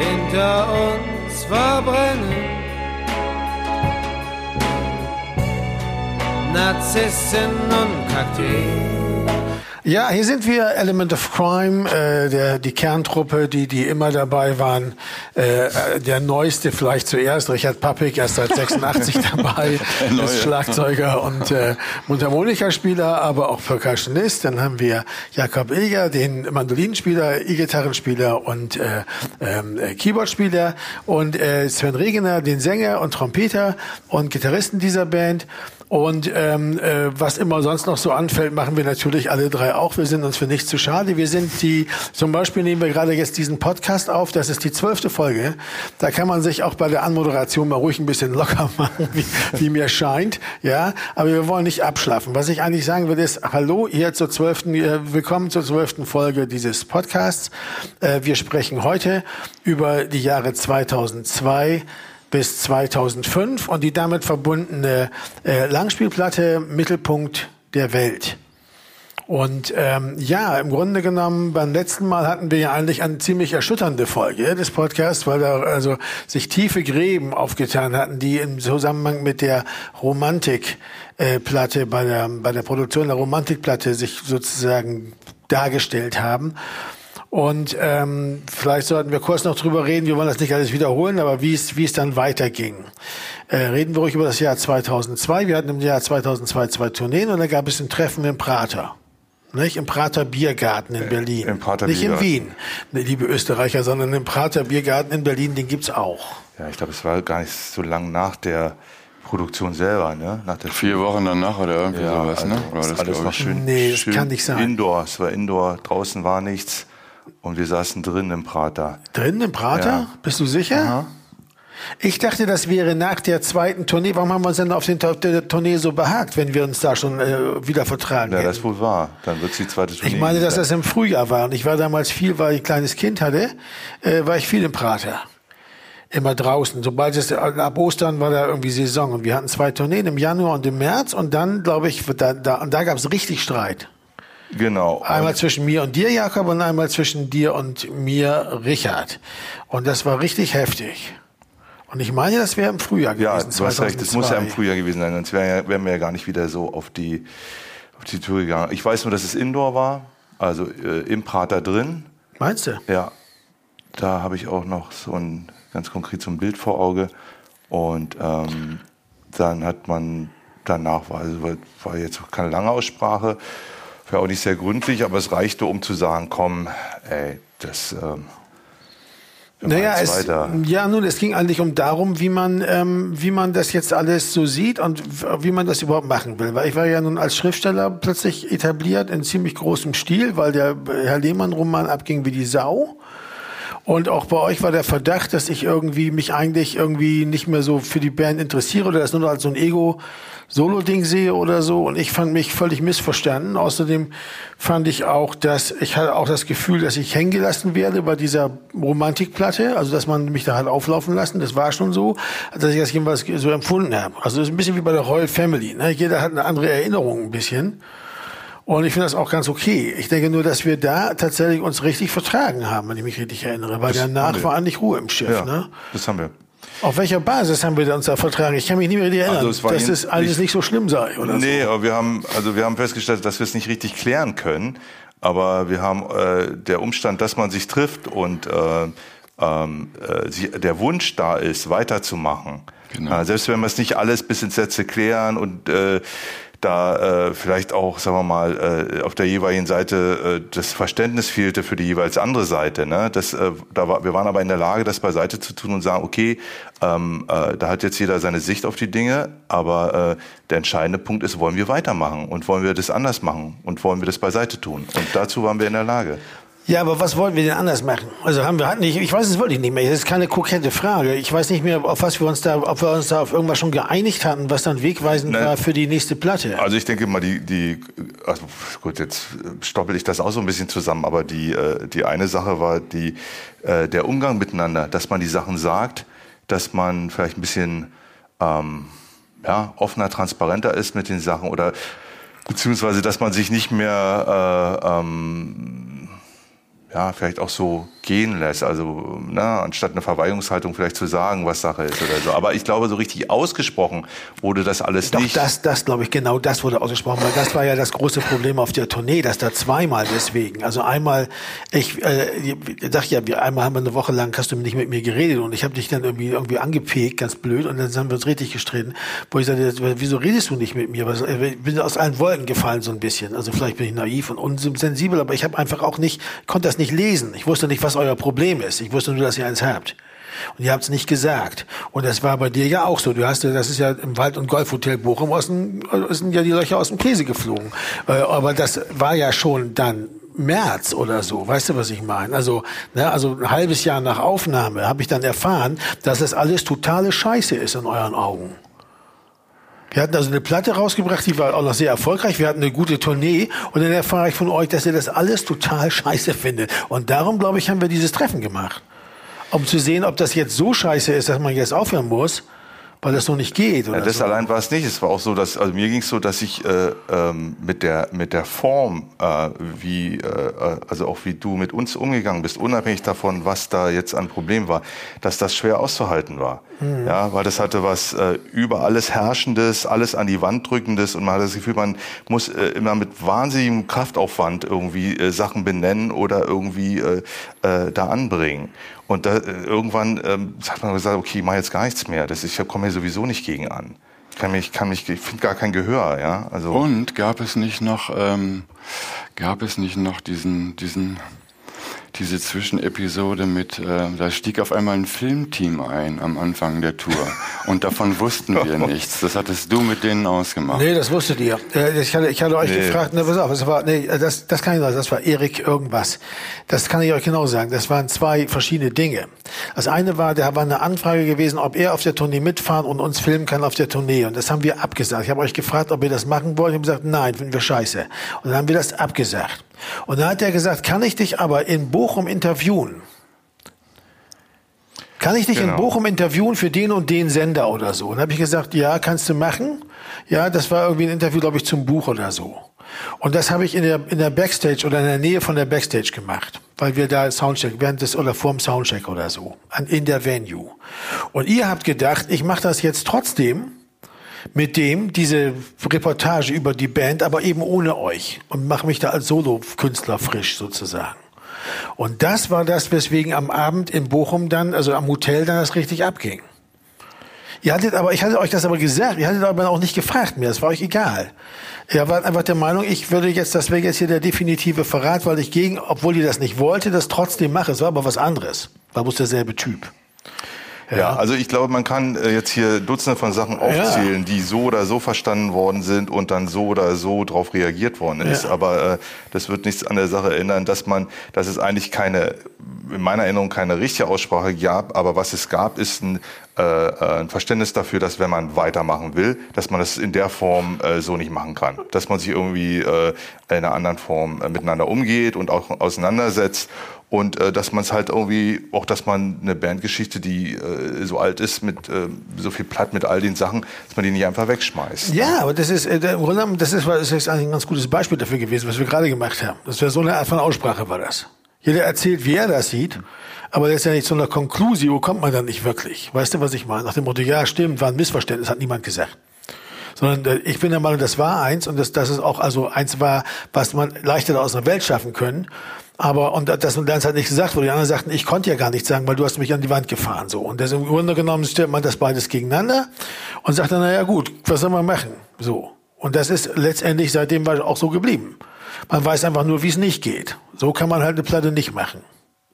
hinter uns verbrennen. Narzissen und Kakteen. Ja, hier sind wir, Element of Crime, äh, der, die Kerntruppe, die, die immer dabei waren. Äh, äh der neueste vielleicht zuerst, Richard Pappig, erst seit 86 dabei, ist Schlagzeuger und äh, Mundharmonikaspieler, aber auch Percussionist. Dann haben wir Jakob Eger, den Mandolinspieler, E-Gitarrenspieler und äh, ähm, äh, Keyboardspieler und äh, Sven Regener, den Sänger und Trompeter und Gitarristen dieser Band. Und ähm, äh, was immer sonst noch so anfällt, machen wir natürlich alle drei auch. Wir sind uns für nichts zu schade. Wir sind die, zum Beispiel nehmen wir gerade jetzt diesen Podcast auf. Das ist die zwölfte Folge. Da kann man sich auch bei der Anmoderation mal ruhig ein bisschen locker machen, wie, wie mir scheint. Ja, aber wir wollen nicht abschlafen. Was ich eigentlich sagen will, ist Hallo hier zur zwölften, äh, willkommen zur zwölften Folge dieses Podcasts. Äh, wir sprechen heute über die Jahre 2002 bis 2005 und die damit verbundene äh, Langspielplatte Mittelpunkt der Welt. Und ähm, ja, im Grunde genommen, beim letzten Mal hatten wir ja eigentlich eine ziemlich erschütternde Folge des Podcasts, weil da also sich tiefe Gräben aufgetan hatten, die im Zusammenhang mit der Romantikplatte, äh, bei der, bei der Produktion der Romantikplatte sich sozusagen dargestellt haben. Und ähm, vielleicht sollten wir kurz noch drüber reden. Wir wollen das nicht alles wiederholen, aber wie es wie es dann weiterging. Äh, reden wir ruhig über das Jahr 2002. Wir hatten im Jahr 2002 zwei Tourneen und da gab es ein Treffen im Prater. Nicht? Im Prater Biergarten in äh, Berlin. Im Prater Nicht Biergarten. in Wien, ne, liebe Österreicher, sondern im Prater Biergarten in Berlin, den gibt's auch. Ja, ich glaube, es war gar nicht so lang nach der Produktion selber, ne? Nach der Vier Wochen danach oder irgendwie ja, sowas, ne? also, ne? Oder das alles noch schön. Nee, das schön kann nicht sein. Indoor, es war Indoor, draußen war nichts. Und wir saßen drin im Prater. Drin im Prater? Ja. Bist du sicher? Aha. Ich dachte, das wäre nach der zweiten Tournee. Warum haben wir uns denn auf, den, der Tournee so behagt, wenn wir uns da schon äh, wieder vertragen Ja, hätten? das wohl war. Dann wird es die zweite Tournee. Ich meine, dass das im Frühjahr war. Und ich war damals viel, weil ich ein kleines Kind hatte, äh, war ich viel im Prater. Immer draußen. Sobald es, ab Ostern war da irgendwie Saison. Und wir hatten zwei Tourneen im Januar und im März. Und dann, glaube ich, da, da, und da gab es richtig Streit. Genau. Einmal zwischen mir und dir, Jakob, und einmal zwischen dir und mir, Richard. Und das war richtig heftig. Und ich meine, das wäre im Frühjahr gewesen. Ja, du hast recht, das muss ja im Frühjahr gewesen sein, sonst wären wär wir ja gar nicht wieder so auf die, auf die Tour gegangen. Ich weiß nur, dass es Indoor war, also äh, im Prater drin. Meinst du? Ja. Da habe ich auch noch so ein ganz konkret so ein Bild vor Auge. Und ähm, dann hat man danach, war, also war jetzt keine lange Aussprache, war auch nicht sehr gründlich, aber es reichte, um zu sagen, komm, ey, das ähm, naja, es, ja, nun, es ging eigentlich um darum, wie man, ähm, wie man das jetzt alles so sieht und wie man das überhaupt machen will. Weil ich war ja nun als Schriftsteller plötzlich etabliert in ziemlich großem Stil, weil der Herr Lehmann-Roman abging wie die Sau. Und auch bei euch war der Verdacht, dass ich irgendwie mich eigentlich irgendwie nicht mehr so für die Band interessiere oder das nur als so ein Ego Solo-Ding sehe oder so. Und ich fand mich völlig missverstanden. Außerdem fand ich auch, dass ich hatte auch das Gefühl, dass ich hängen gelassen werde bei dieser Romantikplatte. Also, dass man mich da hat auflaufen lassen. Das war schon so, dass ich das jedenfalls so empfunden habe. Also, das ist ein bisschen wie bei der Royal Family. Ne? Jeder hat eine andere Erinnerung ein bisschen. Und ich finde das auch ganz okay. Ich denke nur, dass wir da tatsächlich uns richtig vertragen haben, wenn ich mich richtig erinnere. Weil das danach war eigentlich Ruhe im Schiff. Ja, ne? Das haben wir. Auf welcher Basis haben wir uns da vertragen? Ich kann mich nicht mehr erinnern, also dass es alles nicht so schlimm sei. Oder nee, so. aber wir haben, also wir haben festgestellt, dass wir es nicht richtig klären können. Aber wir haben äh, der Umstand, dass man sich trifft und äh, ähm, äh, der Wunsch da ist, weiterzumachen. Genau. Äh, selbst wenn wir es nicht alles bis ins Sätze klären und äh, da äh, vielleicht auch, sagen wir mal, äh, auf der jeweiligen Seite äh, das Verständnis fehlte für die jeweils andere Seite. Ne? Das, äh, da war, wir waren aber in der Lage, das beiseite zu tun und sagen, okay, ähm, äh, da hat jetzt jeder seine Sicht auf die Dinge, aber äh, der entscheidende Punkt ist, wollen wir weitermachen und wollen wir das anders machen und wollen wir das beiseite tun? Und dazu waren wir in der Lage. Ja, aber was wollten wir denn anders machen? Also haben wir hatten nicht, ich weiß es wirklich nicht mehr. Das ist keine kokette Frage. Ich weiß nicht mehr, auf was wir uns da, ob wir uns da auf irgendwas schon geeinigt hatten, was dann wegweisend Nein. war für die nächste Platte. Also ich denke mal, die, die, also gut, jetzt stoppel ich das auch so ein bisschen zusammen, aber die, äh, die eine Sache war die, äh, der Umgang miteinander, dass man die Sachen sagt, dass man vielleicht ein bisschen ähm, ja, offener, transparenter ist mit den Sachen oder beziehungsweise, dass man sich nicht mehr äh, ähm, ja, vielleicht auch so gehen lässt. Also na, anstatt eine Verweigerungshaltung vielleicht zu sagen, was Sache ist oder so. Aber ich glaube, so richtig ausgesprochen wurde das alles Doch, nicht. das, das glaube ich, genau das wurde ausgesprochen, weil das war ja das große Problem auf der Tournee, dass da zweimal deswegen. Also einmal, ich äh, sag ja, wir, einmal haben wir eine Woche lang, hast du nicht mit mir geredet und ich habe dich dann irgendwie irgendwie angepegt, ganz blöd, und dann haben wir uns richtig gestritten, wo ich sagte, wieso redest du nicht mit mir? Was, ich bin aus allen Wolken gefallen so ein bisschen. Also vielleicht bin ich naiv und unsensibel, aber ich habe einfach auch nicht, konnte das nicht lesen. Ich wusste nicht, was euer Problem ist. Ich wusste nur, dass ihr eins habt. Und ihr habt es nicht gesagt. Und das war bei dir ja auch so. Du hast, das ist ja im Wald- und Golfhotel Bochum aus dem, sind ja die Löcher aus dem Käse geflogen. Äh, Aber das war ja schon dann März oder so, weißt du, was ich meine? Also, ne, also ein halbes Jahr nach Aufnahme habe ich dann erfahren, dass das alles totale Scheiße ist in euren Augen. Wir hatten also eine Platte rausgebracht, die war auch noch sehr erfolgreich. Wir hatten eine gute Tournee und dann erfahre ich von euch, dass ihr das alles total scheiße findet. Und darum, glaube ich, haben wir dieses Treffen gemacht. Um zu sehen, ob das jetzt so scheiße ist, dass man jetzt aufhören muss, weil das so nicht geht. Oder Ja, das so. allein war es nicht. Es war auch so, dass also mir ging es so, dass ich äh, ähm, mit der mit der Form, äh, wie äh, also auch wie du mit uns umgegangen bist, unabhängig davon, was da jetzt an Problem war, dass das schwer auszuhalten war. Ja, weil das hatte was äh, über alles Herrschendes, alles an die Wand drückendes und man hatte das Gefühl, man muss äh, immer mit wahnsinnigem Kraftaufwand irgendwie äh, Sachen benennen oder irgendwie äh, äh, da anbringen. Und da, äh, irgendwann ähm, hat man gesagt, okay, ich mache jetzt gar nichts mehr. Das ist, ich komme hier sowieso nicht gegen an. Ich kann mich, kann mich, ich finde gar kein Gehör, ja. Also Und gab es nicht noch, ähm, gab es nicht noch diesen, diesen, diese Zwischenepisode mit, äh, da stieg auf einmal ein Filmteam ein am Anfang der Tour und davon wussten wir nichts. Das hattest du mit denen ausgemacht. Nee, das wusstet ihr. Äh, Ich hatte, ich hatte euch Nee. gefragt, ne, pass auf, das war, nee, das, das kann ich sagen, das war Erik irgendwas. Das kann ich euch genau sagen. Das waren zwei verschiedene Dinge. Das eine war, da war eine Anfrage gewesen, ob er auf der Tournee mitfahren und uns filmen kann auf der Tournee. Und das haben wir abgesagt. Ich habe euch gefragt, ob ihr das machen wollt. Ich habe gesagt, nein, finden wir scheiße. Und dann haben wir das abgesagt. Und dann hat er gesagt, kann ich dich aber in Bochum interviewen? Kann ich dich in Genau. Bochum interviewen für den und den Sender oder so? Und dann habe ich gesagt, ja, kannst du machen. Ja, das war irgendwie ein Interview, glaube ich, zum Buch oder so. Und das habe ich in der, in der Backstage oder in der Nähe von der Backstage gemacht, weil wir da Soundcheck, während des oder vorm Soundcheck oder so, an, in der Venue. Und ihr habt gedacht, ich mache das jetzt trotzdem mit dem, diese Reportage über die Band, aber eben ohne euch und mache mich da als Solo-Künstler frisch sozusagen. Und das war das, weswegen am Abend in Bochum dann, also am Hotel dann das richtig abging. Ihr hattet aber, ich hatte euch das aber gesagt, ihr hattet aber auch nicht gefragt mir, das war euch egal. Ihr wart einfach der Meinung, ich würde jetzt, das wäre jetzt hier der definitive Verrat, weil ich gegen, obwohl ihr das nicht wollte, das trotzdem mache. Es war aber was anderes. War bloß derselbe Typ. Ja, also ich glaube, man kann äh, jetzt hier Dutzende von Sachen aufzählen, die so oder so verstanden worden sind und dann so oder so darauf reagiert worden ist. Ja. Aber äh, das wird nichts an der Sache ändern, dass man, dass es eigentlich keine, in meiner Erinnerung keine richtige Aussprache gab. Aber was es gab, ist ein, äh, äh, ein Verständnis dafür, dass wenn man weitermachen will, dass man das in der Form äh, so nicht machen kann. Dass man sich irgendwie äh, in einer anderen Form äh, miteinander umgeht und auch auseinandersetzt und äh, dass man es halt irgendwie, auch dass man eine Bandgeschichte, die äh, so alt ist, mit äh, so viel Platt mit all den Sachen, dass man die nicht einfach wegschmeißt. Ja, aber das ist, äh, im Grunde genommen, das ist, das ist eigentlich ein ganz gutes Beispiel dafür gewesen, was wir gerade gemacht haben. Das wäre so eine Art von Aussprache war das. Jeder erzählt, wie er das sieht, aber das ist ja nicht zu einer Conclusio, kommt man dann nicht wirklich. Weißt du, was ich meine? Nach dem Motto, ja, stimmt, war ein Missverständnis, hat niemand gesagt. Sondern äh, ich bin der Meinung, das war eins und das, das ist auch also eins war, was man leichter aus der Welt schaffen können. Aber, und das und das hat nicht gesagt wurde. Die anderen sagten, ich konnte ja gar nichts sagen, weil du hast mich an die Wand gefahren, so. Und das im Grunde genommen stellt man das beides gegeneinander und sagt dann, na ja, gut, was soll man machen? So. Und das ist letztendlich seitdem auch so geblieben. Man weiß einfach nur, wie es nicht geht. So kann man halt eine Platte nicht machen.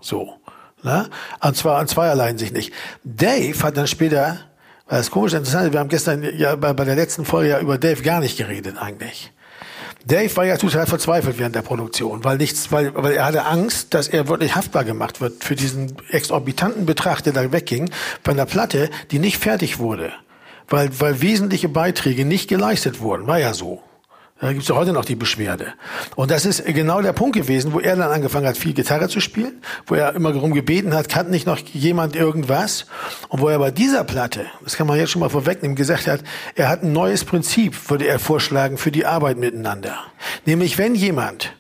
So. Ne? Und zwar an zweierlei sich nicht. Dave hat dann später, weil das komisch interessant ist, wir haben gestern ja bei, bei der letzten Folge ja über Dave gar nicht geredet eigentlich. Dave war ja total verzweifelt während der Produktion, weil nichts, weil, weil er hatte Angst, dass er wirklich haftbar gemacht wird für diesen exorbitanten Betrag, der da wegging, bei einer Platte, die nicht fertig wurde, weil, weil wesentliche Beiträge nicht geleistet wurden. War ja so. Da gibt's ja heute noch die Beschwerde. Und das ist genau der Punkt gewesen, wo er dann angefangen hat, viel Gitarre zu spielen, wo er immer darum gebeten hat, kann nicht noch jemand irgendwas? Und wo er bei dieser Platte, das kann man jetzt schon mal vorwegnehmen, gesagt hat, er hat ein neues Prinzip, würde er vorschlagen, für die Arbeit miteinander. Nämlich, wenn jemand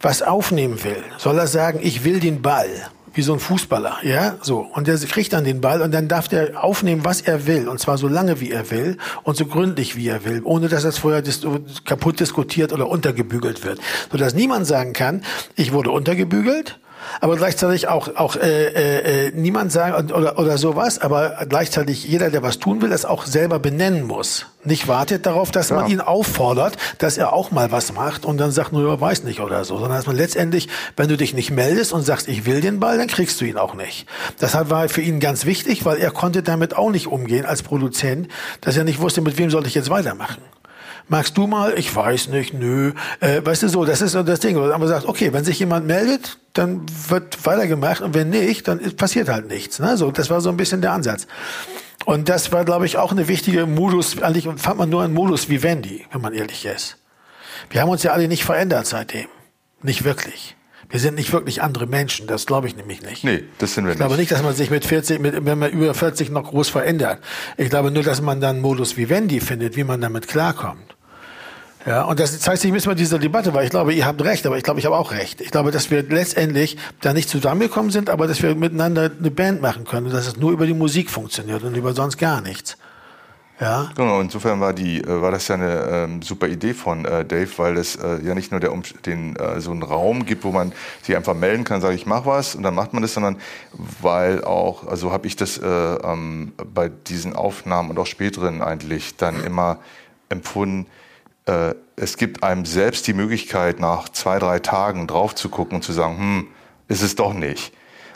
was aufnehmen will, soll er sagen, ich will den Ball. Wie so ein Fußballer, ja, so. Und der kriegt dann den Ball und dann darf der aufnehmen, was er will, und zwar so lange, wie er will und so gründlich, wie er will, ohne dass das vorher dis kaputt diskutiert oder untergebügelt wird, sodass niemand sagen kann, ich wurde untergebügelt, aber gleichzeitig auch auch äh, äh, äh, niemand sagen oder oder sowas, aber gleichzeitig jeder, der was tun will, es auch selber benennen muss. Nicht wartet darauf, dass ja. man ihn auffordert, dass er auch mal was macht und dann sagt nur, ja, weiß nicht oder so, sondern dass man letztendlich, wenn du dich nicht meldest und sagst, ich will den Ball, dann kriegst du ihn auch nicht. Deshalb war für ihn ganz wichtig, weil er konnte damit auch nicht umgehen als Produzent, dass er nicht wusste, mit wem soll ich jetzt weitermachen magst du mal? Ich weiß nicht, nö. Äh, weißt du so, das ist so das Ding. Aber sagt, okay, wenn sich jemand meldet, dann wird weitergemacht und wenn nicht, dann passiert halt nichts. Ne? So, das war so ein bisschen der Ansatz. Und das war, glaube ich, auch eine wichtige Modus, eigentlich fand man nur einen Modus wie Wendy, wenn man ehrlich ist. Wir haben uns ja alle nicht verändert seitdem. Nicht wirklich. Wir sind nicht wirklich andere Menschen, das glaube ich nämlich nicht. Nee, das sind wir nicht. Ich glaube nicht, dass man sich mit 40, mit, wenn man über 40 noch groß verändert. Ich glaube nur, dass man dann einen Modus wie Wendy findet, wie man damit klarkommt. Ja, und das zeigt sich bisschen bei dieser Debatte, weil ich glaube, ihr habt recht, aber ich glaube, ich habe auch recht. Ich glaube, dass wir letztendlich da nicht zusammengekommen sind, aber dass wir miteinander eine Band machen können und dass es nur über die Musik funktioniert und über sonst gar nichts. Ja. Genau, insofern war die äh, war das ja eine ähm, super Idee von äh, Dave, weil es äh, ja nicht nur der den äh, so einen Raum gibt, wo man sich einfach melden kann, sage ich mach was und dann macht man das, sondern weil auch, also habe ich das äh, ähm, bei diesen Aufnahmen und auch späteren eigentlich dann immer empfunden, äh, es gibt einem selbst die Möglichkeit, nach zwei, drei Tagen drauf zu gucken und zu sagen, hm, ist es doch nicht.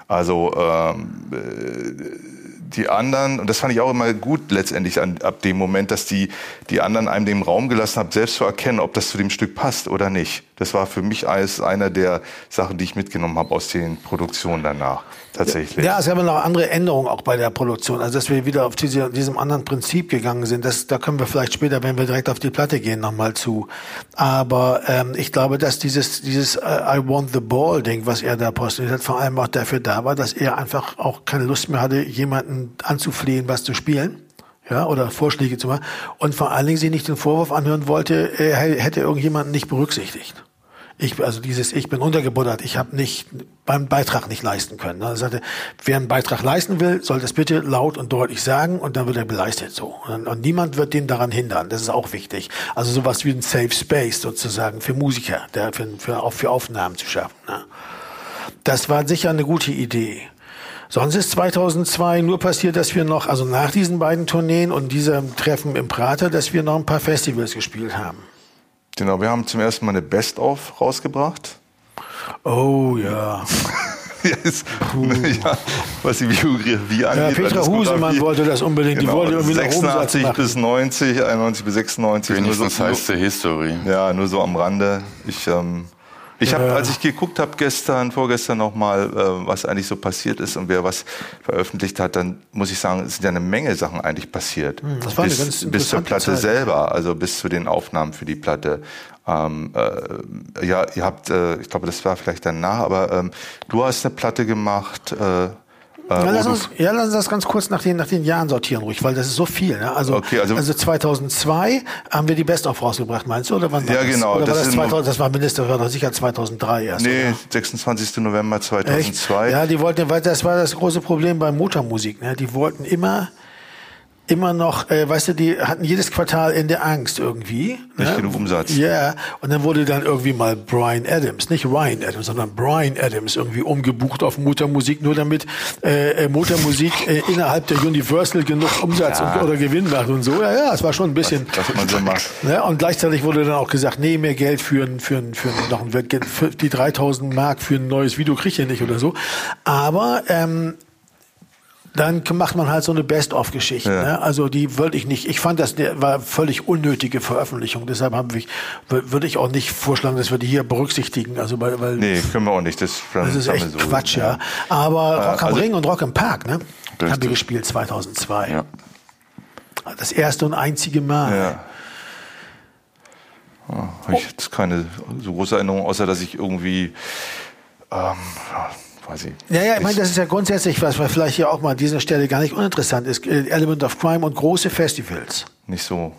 Also ähm, äh, die anderen, und das fand ich auch immer gut letztendlich an, ab dem Moment, dass die, die anderen einem den Raum gelassen haben, selbst zu erkennen, ob das zu dem Stück passt oder nicht. Das war für mich als einer der Sachen, die ich mitgenommen habe aus den Produktionen danach. Tatsächlich. Ja, es gab noch andere Änderungen auch bei der Produktion. Also, dass wir wieder auf diese, diesem anderen Prinzip gegangen sind, das, da können wir vielleicht später, wenn wir direkt auf die Platte gehen, nochmal zu. Aber ähm, ich glaube, dass dieses, dieses uh, I want the ball Ding, was er da postiert hat, vor allem auch dafür da war, dass er einfach auch keine Lust mehr hatte, jemanden anzuflehen, was zu spielen ja, oder Vorschläge zu machen und vor allen Dingen sie nicht den Vorwurf anhören wollte, er hätte irgendjemanden nicht berücksichtigt. Ich, also dieses, ich bin untergebuttert, ich habe nicht beim Beitrag nicht leisten können. Er sagte, wer einen Beitrag leisten will, soll das bitte laut und deutlich sagen und dann wird er beleistet so. Und, und niemand wird den daran hindern. Das ist auch wichtig. Also sowas wie ein Safe Space sozusagen für Musiker, der für, für, auch für Aufnahmen zu schaffen. Ne? Das war sicher eine gute Idee. Sonst ist 2002 nur passiert, dass wir noch, also nach diesen beiden Tourneen und diesem Treffen im Prater, dass wir noch ein paar Festivals gespielt haben. Genau, wir haben zum ersten Mal eine Best-of rausgebracht. Oh ja. Yes. ja, was die Biografie angeht. Ja, Petra Husemann wollte das unbedingt. Genau, die wollte irgendwie 86 bis 90, 91 bis 96. Wenigstens so, heißt der History. Ja, nur so am Rande. Ich ähm, ich habe, als ich geguckt habe gestern, vorgestern nochmal, äh, was eigentlich so passiert ist und wer was veröffentlicht hat, dann muss ich sagen, es sind ja eine Menge Sachen eigentlich passiert. Hm, das war bis, eine ganz bis zur Platte Zeit. selber, also bis zu den Aufnahmen für die Platte. Ähm, äh, ja, ihr habt, äh, ich glaube, das war vielleicht danach, aber ähm, du hast eine Platte gemacht. Äh, äh, ja, lass uns, ja, lass uns das ganz kurz nach den, nach den Jahren sortieren, ruhig, weil das ist so viel. Ne? Also, okay, also, also 2002 haben wir die Best-of rausgebracht, meinst du? Oder wann war ja, das? genau. Oder das, war das, 2000, das war Minister, war doch sicher 2003 erst. Nee, oder? 26. November 2002. Echt? Ja, die wollten, weil das war das große Problem bei Motormusik. Ne? Die wollten immer immer noch, äh, weißt du, die hatten jedes Quartal in der Angst irgendwie. Nicht ne? genug Umsatz. Ja, yeah. und dann wurde dann irgendwie mal Brian Adams, nicht Ryan Adams, sondern Brian Adams irgendwie umgebucht auf Motormusik, nur damit äh, äh Motormusik äh, innerhalb der Universal genug Umsatz ja. und, oder Gewinn macht und so. Ja, ja, es war schon ein bisschen. Was, was man so macht. Ne? Und gleichzeitig wurde dann auch gesagt, nee, mehr Geld für, für, für noch ein, für die 3000 Mark für ein neues Video kriegt ihr nicht oder so. Aber ähm, dann macht man halt so eine Best-of-Geschichte. Ja. Ne? Also die würde ich nicht. Ich fand das war völlig unnötige Veröffentlichung. Deshalb haben wir, würde ich auch nicht vorschlagen, dass wir die hier berücksichtigen. Also weil, weil nee, können wir auch nicht. Das, das ist echt so, Quatsch, ja. ja. Aber Rock am also, Ring und Rock im Park, ne, richtig. haben wir gespielt 2002. Ja. Das erste und einzige Mal. Ja. Oh, ich oh. jetzt keine so große Erinnerung, außer dass ich irgendwie ähm, quasi. Ja, ja, ich meine, das ist ja grundsätzlich was, was vielleicht hier auch mal an dieser Stelle gar nicht uninteressant ist. Element of Crime und große Festivals. Nicht so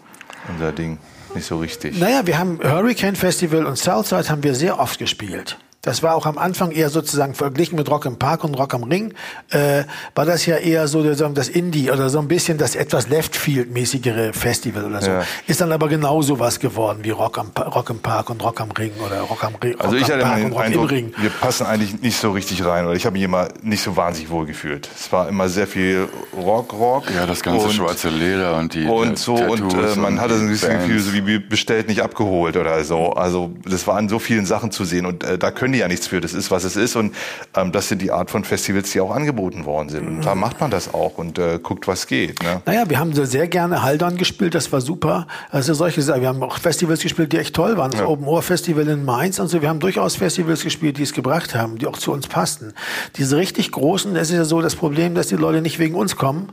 unser Ding, nicht so richtig. Naja, wir haben Hurricane Festival und Southside haben wir sehr oft gespielt. Das war auch am Anfang eher sozusagen verglichen mit Rock im Park und Rock am Ring, äh, war das ja eher so das Indie oder so ein bisschen das etwas Leftfield-mäßigere Festival oder so. Ja. Ist dann aber genauso was geworden wie Rock, am, Rock im Park und Rock am Ring oder Rock am Ring. Also ich hatte Park den Eindruck, wir passen eigentlich nicht so richtig rein oder ich habe mich immer nicht so wahnsinnig wohl gefühlt. Es war immer sehr viel Rock, Rock. Ja, das ganze und, schwarze Leder und die und so Tattoos und äh, man hatte so ein bisschen Gefühl, so wie bestellt, nicht abgeholt oder so. Also das war an so vielen Sachen zu sehen und äh, da können die ja nichts für. Das ist, was es ist und ähm, das sind die Art von Festivals, die auch angeboten worden sind. Und da macht man das auch und äh, guckt, was geht. Ne? Naja, wir haben sehr gerne Haldern gespielt, das war super. Also solche Sachen. Wir haben auch Festivals gespielt, die echt toll waren. Das ja. Open Ohr Festival in Mainz und so. Wir haben durchaus Festivals gespielt, die es gebracht haben, die auch zu uns passten. Diese richtig großen, es ist ja so das Problem, dass die Leute nicht wegen uns kommen,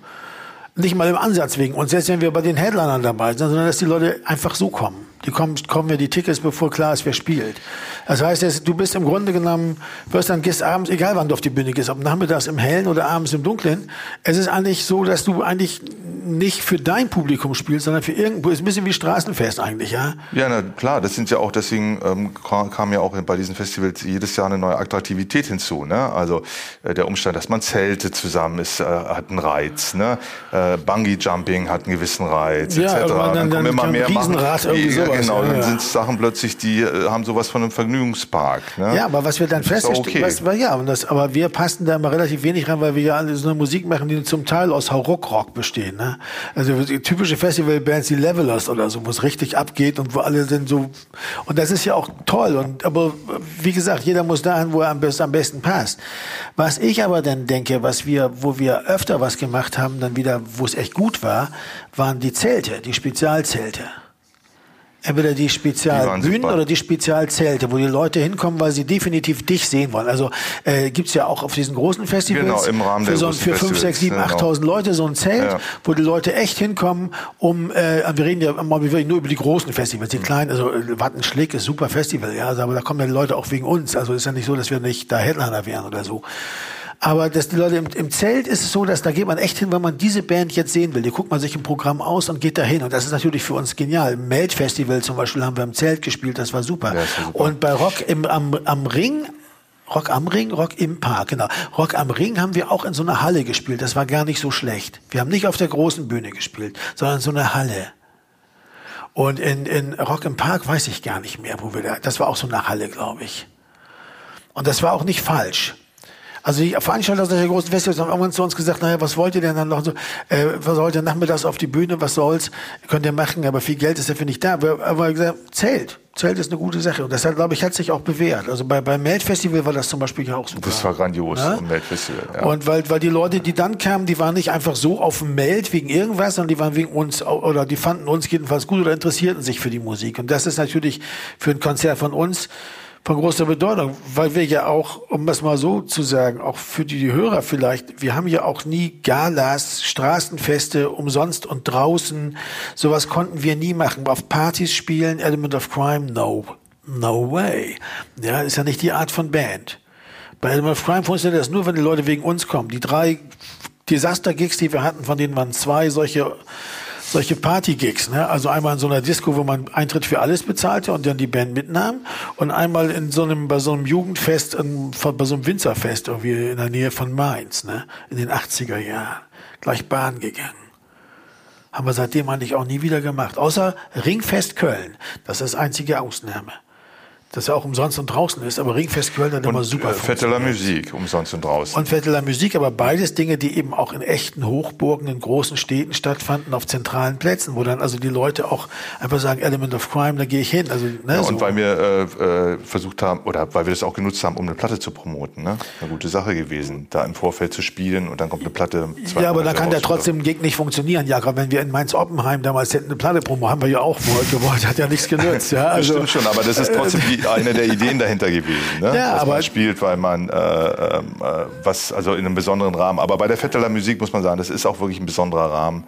nicht mal im Ansatz wegen uns, selbst wenn wir bei den Headlinern dabei sind, sondern dass die Leute einfach so kommen. Die kommen, kommen ja die Tickets, bevor klar ist, wer spielt. Das heißt, du bist im Grunde genommen, wirst dann gehst abends, egal wann du auf die Bühne gehst, ob nachmittags im Hellen oder abends im Dunklen. Es ist eigentlich so, dass du eigentlich nicht für dein Publikum spielst, sondern für irgendwo, ist ein bisschen wie Straßenfest eigentlich, ja? Ja, na klar, das sind ja auch, deswegen ähm, kam ja auch bei diesen Festivals jedes Jahr eine neue Attraktivität hinzu, ne? Also äh, der Umstand, dass man Zelte zusammen ist, äh, hat einen Reiz, ne? Äh, Bungee Jumping hat einen gewissen Reiz, ja, etc. Dann, dann, dann, immer mehr Riesenrad machen. Irgendwie sowas, genau, dann ja. sind Sachen plötzlich, die äh, haben sowas von einem Vergnügungspark. Ne? Ja, aber was wir dann festgestellt okay. was, ja, und das, aber wir passen da immer relativ wenig rein, weil wir ja alle so eine Musik machen, die zum Teil aus Hauruck-Rock bestehen. Ne? Also typische Festivalbands, die Levelers oder so, wo es richtig abgeht und wo alle sind so. Und das ist ja auch toll. Und aber wie gesagt, jeder muss dahin, wo er am besten, am besten passt. Was ich aber dann denke, was wir, wo wir öfter was gemacht haben, dann wieder, wo es echt gut war, waren die Zelte, die Spezialzelte. Entweder die Spezialbühnen oder die Spezialzelte, wo die Leute hinkommen, weil sie definitiv dich sehen wollen. Also äh, gibt ja auch auf diesen großen Festivals genau, im Rahmen für, so, für 5, 6, 7, 8.000 Leute so ein Zelt, ja. wo die Leute echt hinkommen, um, äh, wir reden ja immer nur über die großen Festivals, die mhm. kleinen, also äh, Wattenschlick ist super Festival, ja, aber da kommen ja die Leute auch wegen uns. Also ist ja nicht so, dass wir nicht da Headliner wären oder so. Aber dass die Leute im, im, Zelt ist es so, dass da geht man echt hin, wenn man diese Band jetzt sehen will. Die guckt man sich im Programm aus und geht da hin. Und das ist natürlich für uns genial. Im Melt-Festival zum Beispiel haben wir im Zelt gespielt, das war super. Ja, super. Und bei Rock im, am, am Ring Rock am Ring, Rock im Park, genau. Rock am Ring haben wir auch in so einer Halle gespielt. Das war gar nicht so schlecht. Wir haben nicht auf der großen Bühne gespielt, sondern in so einer Halle. Und in, in Rock im Park weiß ich gar nicht mehr, wo wir da, das war auch so eine Halle, glaube ich. Und das war auch nicht falsch. Also die Veranstalter der großen Festivals haben irgendwann zu uns gesagt, naja, was wollt ihr denn dann noch so, äh, was wollt ihr nachmittags auf die Bühne, was soll's, könnt ihr machen, aber viel Geld ist dafür nicht da. Aber, aber gesagt, zählt. Zelt ist eine gute Sache. Und das hat, glaube ich, hat sich auch bewährt. Also bei, beim Melt-Festival war das zum Beispiel ja auch super. Das war grandios, ja? Melt-Festival, ja. Und weil, weil die Leute, die dann kamen, die waren nicht einfach so auf dem Melt wegen irgendwas, sondern die waren wegen uns, oder die fanden uns jedenfalls gut oder interessierten sich für die Musik. Und das ist natürlich für ein Konzert von uns, von großer Bedeutung, weil wir ja auch, um das mal so zu sagen, auch für die Hörer vielleicht, wir haben ja auch nie Galas, Straßenfeste umsonst und draußen. Sowas konnten wir nie machen. Auf Partys spielen, Element of Crime, no. No way. Ja, ist ja nicht die Art von Band. Bei Element of Crime funktioniert das nur, wenn die Leute wegen uns kommen. Die drei Desaster-Gigs, die wir hatten, von denen waren zwei solche solche Party-Gigs. Ne? Also einmal in so einer Disco, wo man Eintritt für alles bezahlte und dann die Band mitnahm. Und einmal in so einem, bei so einem Jugendfest, in, bei so einem Winzerfest irgendwie in der Nähe von Mainz, ne? in den 80er Jahren. Gleich Bahn gegangen. Haben wir seitdem eigentlich auch nie wieder gemacht. Außer Ringfest Köln. Das ist einzige Ausnahme das ja auch umsonst und draußen ist, aber Ringfest Köln hat immer super äh, Vetteler Musik, umsonst und draußen. Und Vetteler Musik, aber beides Dinge, die eben auch in echten Hochburgen, in großen Städten stattfanden, auf zentralen Plätzen, wo dann also die Leute auch einfach sagen, Element of Crime, da gehe ich hin. Also, ne, ja, und so. weil wir äh, äh, versucht haben, oder weil wir das auch genutzt haben, um eine Platte zu promoten, ne? Eine gute Sache gewesen, da im Vorfeld zu spielen und dann kommt eine Platte. Ja, aber da kann der trotzdem ein Gig nicht funktionieren, Jakob. Wenn wir in Mainz-Oppenheim damals hätten eine Platte promo, haben wir ja auch gewollt, hat ja nichts genützt. Ja, also, das stimmt schon, aber das ist trotzdem die eine der Ideen dahinter gewesen, ne? ja, dass aber man spielt, weil man äh, äh, was also in einem besonderen Rahmen. Aber bei der Vetteler Musik muss man sagen, das ist auch wirklich ein besonderer Rahmen.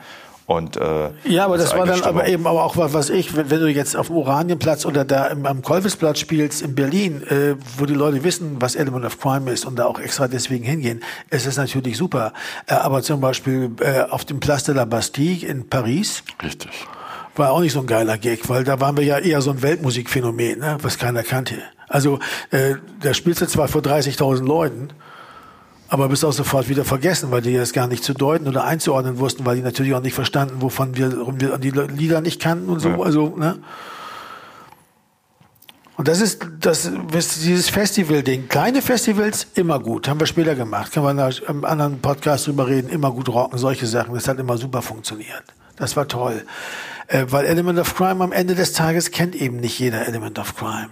Und, äh, ja, aber das, war dann aber eben aber auch was ich, wenn, wenn du jetzt auf dem Oranienplatz oder da im, am Kolwisplatz spielst in Berlin, äh, wo die Leute wissen, was Element of Crime ist und da auch extra deswegen hingehen, ist es natürlich super. Äh, aber zum Beispiel äh, auf dem Place de la Bastille in Paris. Richtig war auch nicht so ein geiler Gag, weil da waren wir ja eher so ein Weltmusikphänomen, ne, was keiner kannte. Also äh, da spielst du zwar vor 30.000 Leuten, aber bist auch sofort wieder vergessen, weil die das gar nicht zu deuten oder einzuordnen wussten, weil die natürlich auch nicht verstanden, wovon wir, wir die Lieder nicht kannten und so. Ja. Also, ne? Und das ist, das, dieses Festival-Ding. Kleine Festivals, immer gut. Haben wir später gemacht. Können wir in einem anderen Podcast drüber reden. Immer gut rocken, solche Sachen. Das hat immer super funktioniert. Das war toll. Äh, weil Element of Crime am Ende des Tages kennt eben nicht jeder Element of Crime.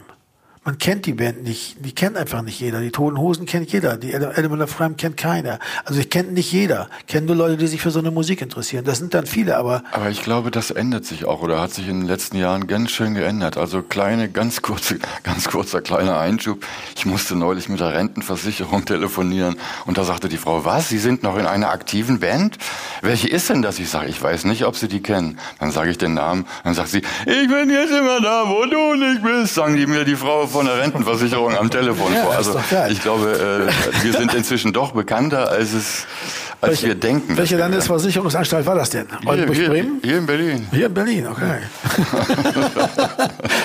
Man kennt die Band nicht, die kennt einfach nicht jeder. Die Toten Hosen kennt jeder, die Element of Crime kennt keiner. Also ich kenne nicht jeder, kennen nur Leute, die sich für so eine Musik interessieren. Das sind dann viele, aber... Aber ich glaube, das ändert sich auch oder hat sich in den letzten Jahren ganz schön geändert. Also kleine, ganz kurze, ganz kurzer kleiner Einschub. Ich musste neulich mit der Rentenversicherung telefonieren und da sagte die Frau, was, Sie sind noch in einer aktiven Band? Welche ist denn das? Ich sage, ich weiß nicht, ob Sie die kennen. Dann sage ich den Namen, dann sagt sie, ich bin jetzt immer da, wo du nicht bist, sagen die mir die Frau von der Rentenversicherung am Telefon ja, vor. Also ich glaube, äh, wir sind inzwischen doch bekannter, als es als welche, wir denken. Welche Landesversicherungsanstalt war das denn? Oldenburg-Bremen? Hier, hier, in Berlin. Hier in Berlin, okay.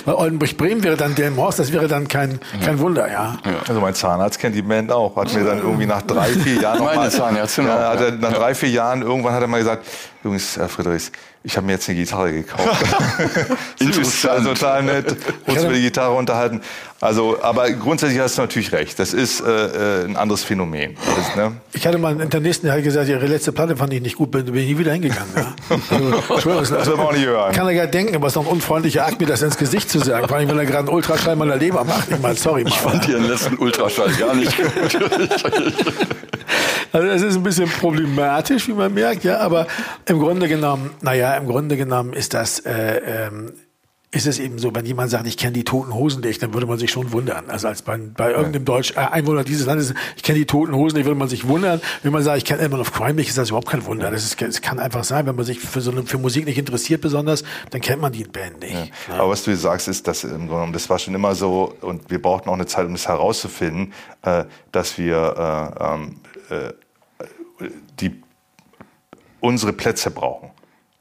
Weil Oldenburg-Bremen wäre dann Delmhorst, das wäre dann kein, kein Wunder, ja. ja. Also mein Zahnarzt kennt die Band auch. Hat mir dann irgendwie nach drei, vier Jahren Meine mal, Zahnärztin ja, auch. Hat er, nach drei, vier Jahren irgendwann hat er mal gesagt, Jungs, Herr Friedrichs, ich habe mir jetzt eine Gitarre gekauft. Interessant. Also total nett, uns über die Gitarre unterhalten. Also, aber grundsätzlich hast du natürlich recht. Das ist äh, äh ein anderes Phänomen. Das, ne? Ich hatte mal einen Internisten, der hat gesagt, ihre letzte Platte fand ich nicht gut, bin, bin ich nie wieder hingegangen. Ja. Also, das, das will man auch nicht hören. Kann er ja denken, aber es ist doch ein unfreundlicher Akt, mir das ins Gesicht zu sagen. Vor allem, wenn er gerade einen Ultraschall meiner Leber macht. Ich meine, sorry. Mal, ich fand Ihren letzten Ultraschall gar nicht gut. Also das ist ein bisschen problematisch, wie man merkt, ja, aber im Grunde genommen, naja, im Grunde genommen ist das, äh, ähm, ist es eben so, wenn jemand sagt, ich kenne die Toten Hosen nicht, dann würde man sich schon wundern. Also als bei, bei irgendeinem Deutsch äh, Einwohner dieses Landes, ich kenne die Toten Hosen nicht, würde man sich wundern. Wenn man sagt, ich kenne Element of Crime nicht, ist das überhaupt kein Wunder. Das, ist, das kann einfach sein, wenn man sich für so eine, für Musik nicht interessiert besonders, dann kennt man die Band nicht. Ja. Aber was du sagst, ist, dass im Grunde genommen, das war schon immer so und wir brauchten auch eine Zeit, um das herauszufinden, äh, dass wir äh, ähm, äh, die unsere Plätze brauchen.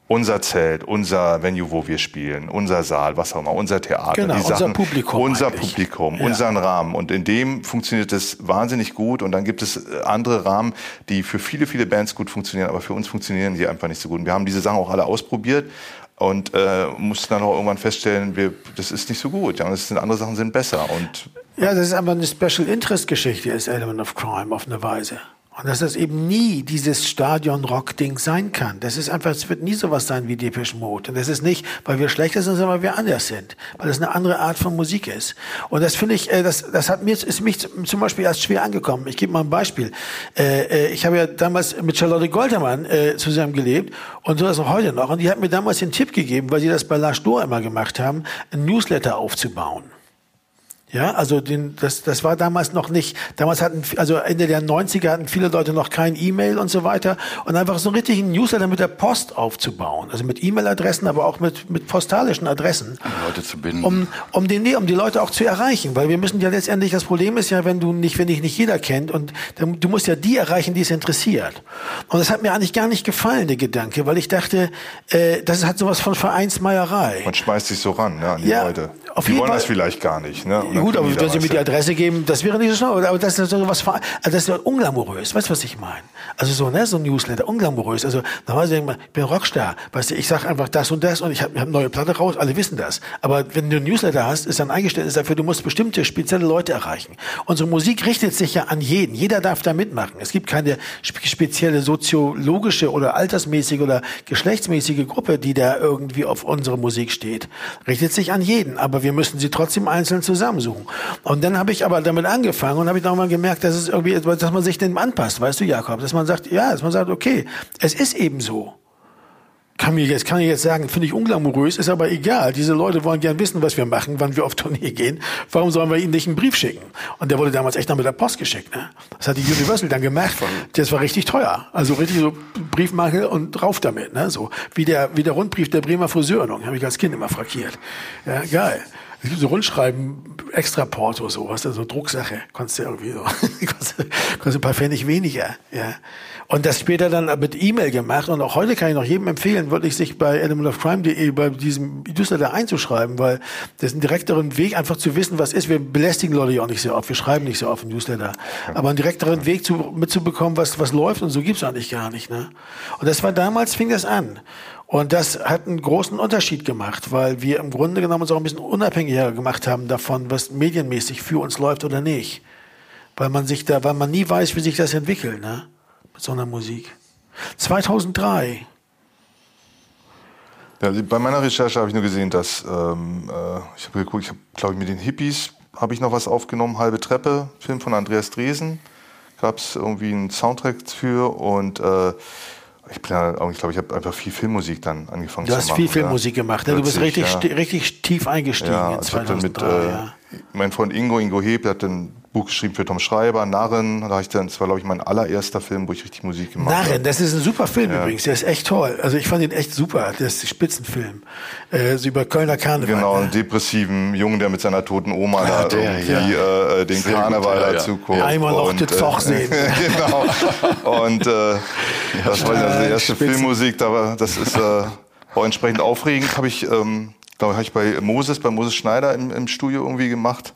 Unser Zelt, unser Venue, wo wir spielen, unser Saal, was auch immer, unser Theater. Genau, die unser Sachen, Publikum. Unser eigentlich. Publikum, ja. unseren Rahmen. Und in dem funktioniert es wahnsinnig gut. Und dann gibt es äh, andere Rahmen, die für viele, viele Bands gut funktionieren, aber für uns funktionieren die einfach nicht so gut. Und wir haben diese Sachen auch alle ausprobiert und äh, mussten dann auch irgendwann feststellen, wir, das ist nicht so gut. Ja, das sind andere Sachen sind besser. Und ja, das ist aber eine Special Interest Geschichte, ist Element of Crime auf eine Weise. Und dass das eben nie dieses Stadion-Rock-Ding sein kann. Das ist einfach, es wird nie sowas sein wie Depeche Mode. Und das ist nicht, weil wir schlechter sind, sondern weil wir anders sind. Weil das eine andere Art von Musik ist. Und das finde ich, äh, das, das hat mir, ist mich zum Beispiel erst schwer angekommen. Ich gebe mal ein Beispiel. Äh, äh, ich habe ja damals mit Charlotte Goltermann zusammen gelebt und so das auch heute noch. Und die hat mir damals den Tipp gegeben, weil sie das bei Lars Dohr immer gemacht haben, ein Newsletter aufzubauen. Ja, also den, das, das war damals noch nicht, damals hatten, also Ende der 90er hatten viele Leute noch kein E-Mail und so weiter und einfach so einen richtigen Newsletter mit der Post aufzubauen, also mit E-Mail-Adressen, aber auch mit, mit postalischen Adressen. Um Leute zu binden. Um, um, den, nee, um die Leute auch zu erreichen, weil wir müssen ja letztendlich, das Problem ist ja, wenn du nicht, wenn dich nicht jeder kennt und dann, du musst ja die erreichen, die es interessiert. Und das hat mir eigentlich gar nicht gefallen, der Gedanke, weil ich dachte, äh, das hat sowas von Vereinsmeierei. Man schmeißt sich so ran, ne, an die ja, Leute. Auf die wollen Fall. das vielleicht gar nicht, ne? Ja, gut, aber wenn Sie mir die Adresse geben, das wäre nicht so schlau. Aber das ist so was, also das ist unglamourös. Weißt du, was ich meine? Also so, ne, so ein Newsletter, unglamourös. Also normalerweise denkt man, ich bin Rockstar. Weißt du, ich sage einfach das und das und ich habe hab eine neue Platte raus, alle wissen das. Aber wenn du ein Newsletter hast, ist dann eingestellt ist dafür, du musst bestimmte spezielle Leute erreichen. Unsere Musik richtet sich ja an jeden. Jeder darf da mitmachen. Es gibt keine spezielle soziologische oder altersmäßige oder geschlechtsmäßige Gruppe, die da irgendwie auf unsere Musik steht. Richtet sich an jeden. Aber wir müssen sie trotzdem einzeln zusammensuchen. Und dann habe ich aber damit angefangen und habe ich nochmal gemerkt, dass es irgendwie, dass man sich dem anpasst, weißt du, Jakob, dass man sagt, ja, dass man sagt, okay, es ist eben so. Kann mir jetzt, kann ich jetzt sagen, finde ich unglamourös, ist aber egal. Diese Leute wollen gern wissen, was wir machen, wann wir auf Tournee gehen. Warum sollen wir ihnen nicht einen Brief schicken? Und der wurde damals echt noch mit der Post geschickt, ne? Das hat die Universal dann gemerkt. Das war richtig teuer. Also richtig so Briefmarke und drauf damit, ne? So wie der, wie der Rundbrief der Bremer Friseurung. Habe ich als Kind immer frankiert. Ja, geil. Es gibt so Rundschreiben, extra Porto, so, was so Drucksache. Konntest du irgendwie so, konntest, ein paar Pfennig weniger, ja. Und das später dann mit E-Mail gemacht. Und auch heute kann ich noch jedem empfehlen, wirklich sich bei elementofcrime.de bei diesem Newsletter einzuschreiben, weil das ist ein direkteren Weg, einfach zu wissen, was ist. Wir belästigen Leute ja auch nicht so oft. Wir schreiben nicht so oft im Newsletter. Aber einen direkteren Weg zu, mitzubekommen, was, was läuft und so gibt's eigentlich gar nicht, ne? Und das war damals, fing das an. Und das hat einen großen Unterschied gemacht, weil wir im Grunde genommen uns auch ein bisschen unabhängiger gemacht haben davon, was medienmäßig für uns läuft oder nicht. Weil man sich da, weil man nie weiß, wie sich das entwickelt, ne? Mit so einer Musik. 2003. Ja, bei meiner Recherche habe ich nur gesehen, dass ähm, äh, ich habe geguckt, ich habe, glaube ich, mit den Hippies habe ich noch was aufgenommen, halbe Treppe, Film von Andreas Dresen, gab es irgendwie einen Soundtrack für und äh, ich bin ja, ich glaube, ich habe einfach viel Filmmusik dann angefangen du zu machen. Du hast viel Filmmusik gemacht, ne? Du bist richtig, ja. richtig tief eingestiegen Ja, in also ich hab dann 2003. mit, äh, ja. mein Freund Ingo, Ingo Heb, der hat ein Buch geschrieben für Tom Schreiber, Narren. Da habe ich dann, das war glaube ich mein allererster Film, wo ich richtig Musik gemacht habe. Narren, das ist ein super Film übrigens. Der ist echt toll. Also ich fand ihn echt super. Das ist ein Spitzenfilm. Äh, so über Kölner Karneval. Genau, ne? einen depressiven Jungen, der mit seiner toten Oma Ah, da der, irgendwie äh, den Sehr gut, Karneval ja, ja. dazu guckt. Einmal noch Und, den Zoch sehen. genau. Und äh, das war also die erste Spitzen. Filmmusik, da war, das ist äh, auch entsprechend aufregend. Habe ich, ähm, glaube ich, habe ich bei Moses, bei Moses Schneider im, im Studio irgendwie gemacht.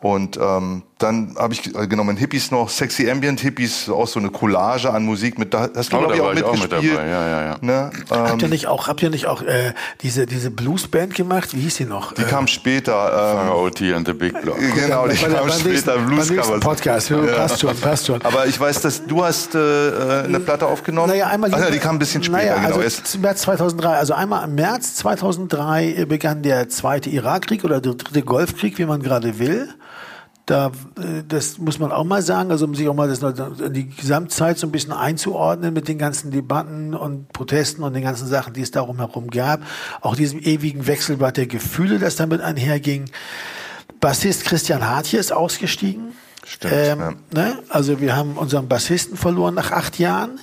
Und ähm, dann habe ich äh, genommen Hippies noch, Sexy Ambient Hippies, auch so eine Collage an Musik mit. Da hast du Oh, glaube ich auch mit mitgespielt. dabei, ja, ja, ja. Ne? Habt Ähm, ihr nicht auch, habt ihr nicht auch äh, diese, diese Bluesband gemacht? Wie hieß die noch? die kam später. Ähm, OT and the Big Block. genau, die kam später. beim Blues nächsten Covers. Podcast. Ja, Passt schon, passt schon. Aber ich weiß, dass du hast äh, äh, eine Platte aufgenommen. Naja, einmal Ach, ja, die kam ein bisschen später, naja, genau. Also Erst, März 2003. Also einmal im März 2003 begann der zweite Irakkrieg oder der dritte Golfkrieg, wie man gerade will. Da, äh, das muss man auch mal sagen, also um sich auch mal das, die Gesamtzeit so ein bisschen einzuordnen mit den ganzen Debatten und Protesten und den ganzen Sachen, die es darum herum gab. Auch diesem ewigen Wechselbad der Gefühle, das damit einherging. Bassist Christian Hartje ist ausgestiegen. Stimmt, Ähm, ja. ne? Also wir haben unseren Bassisten verloren nach acht Jahren.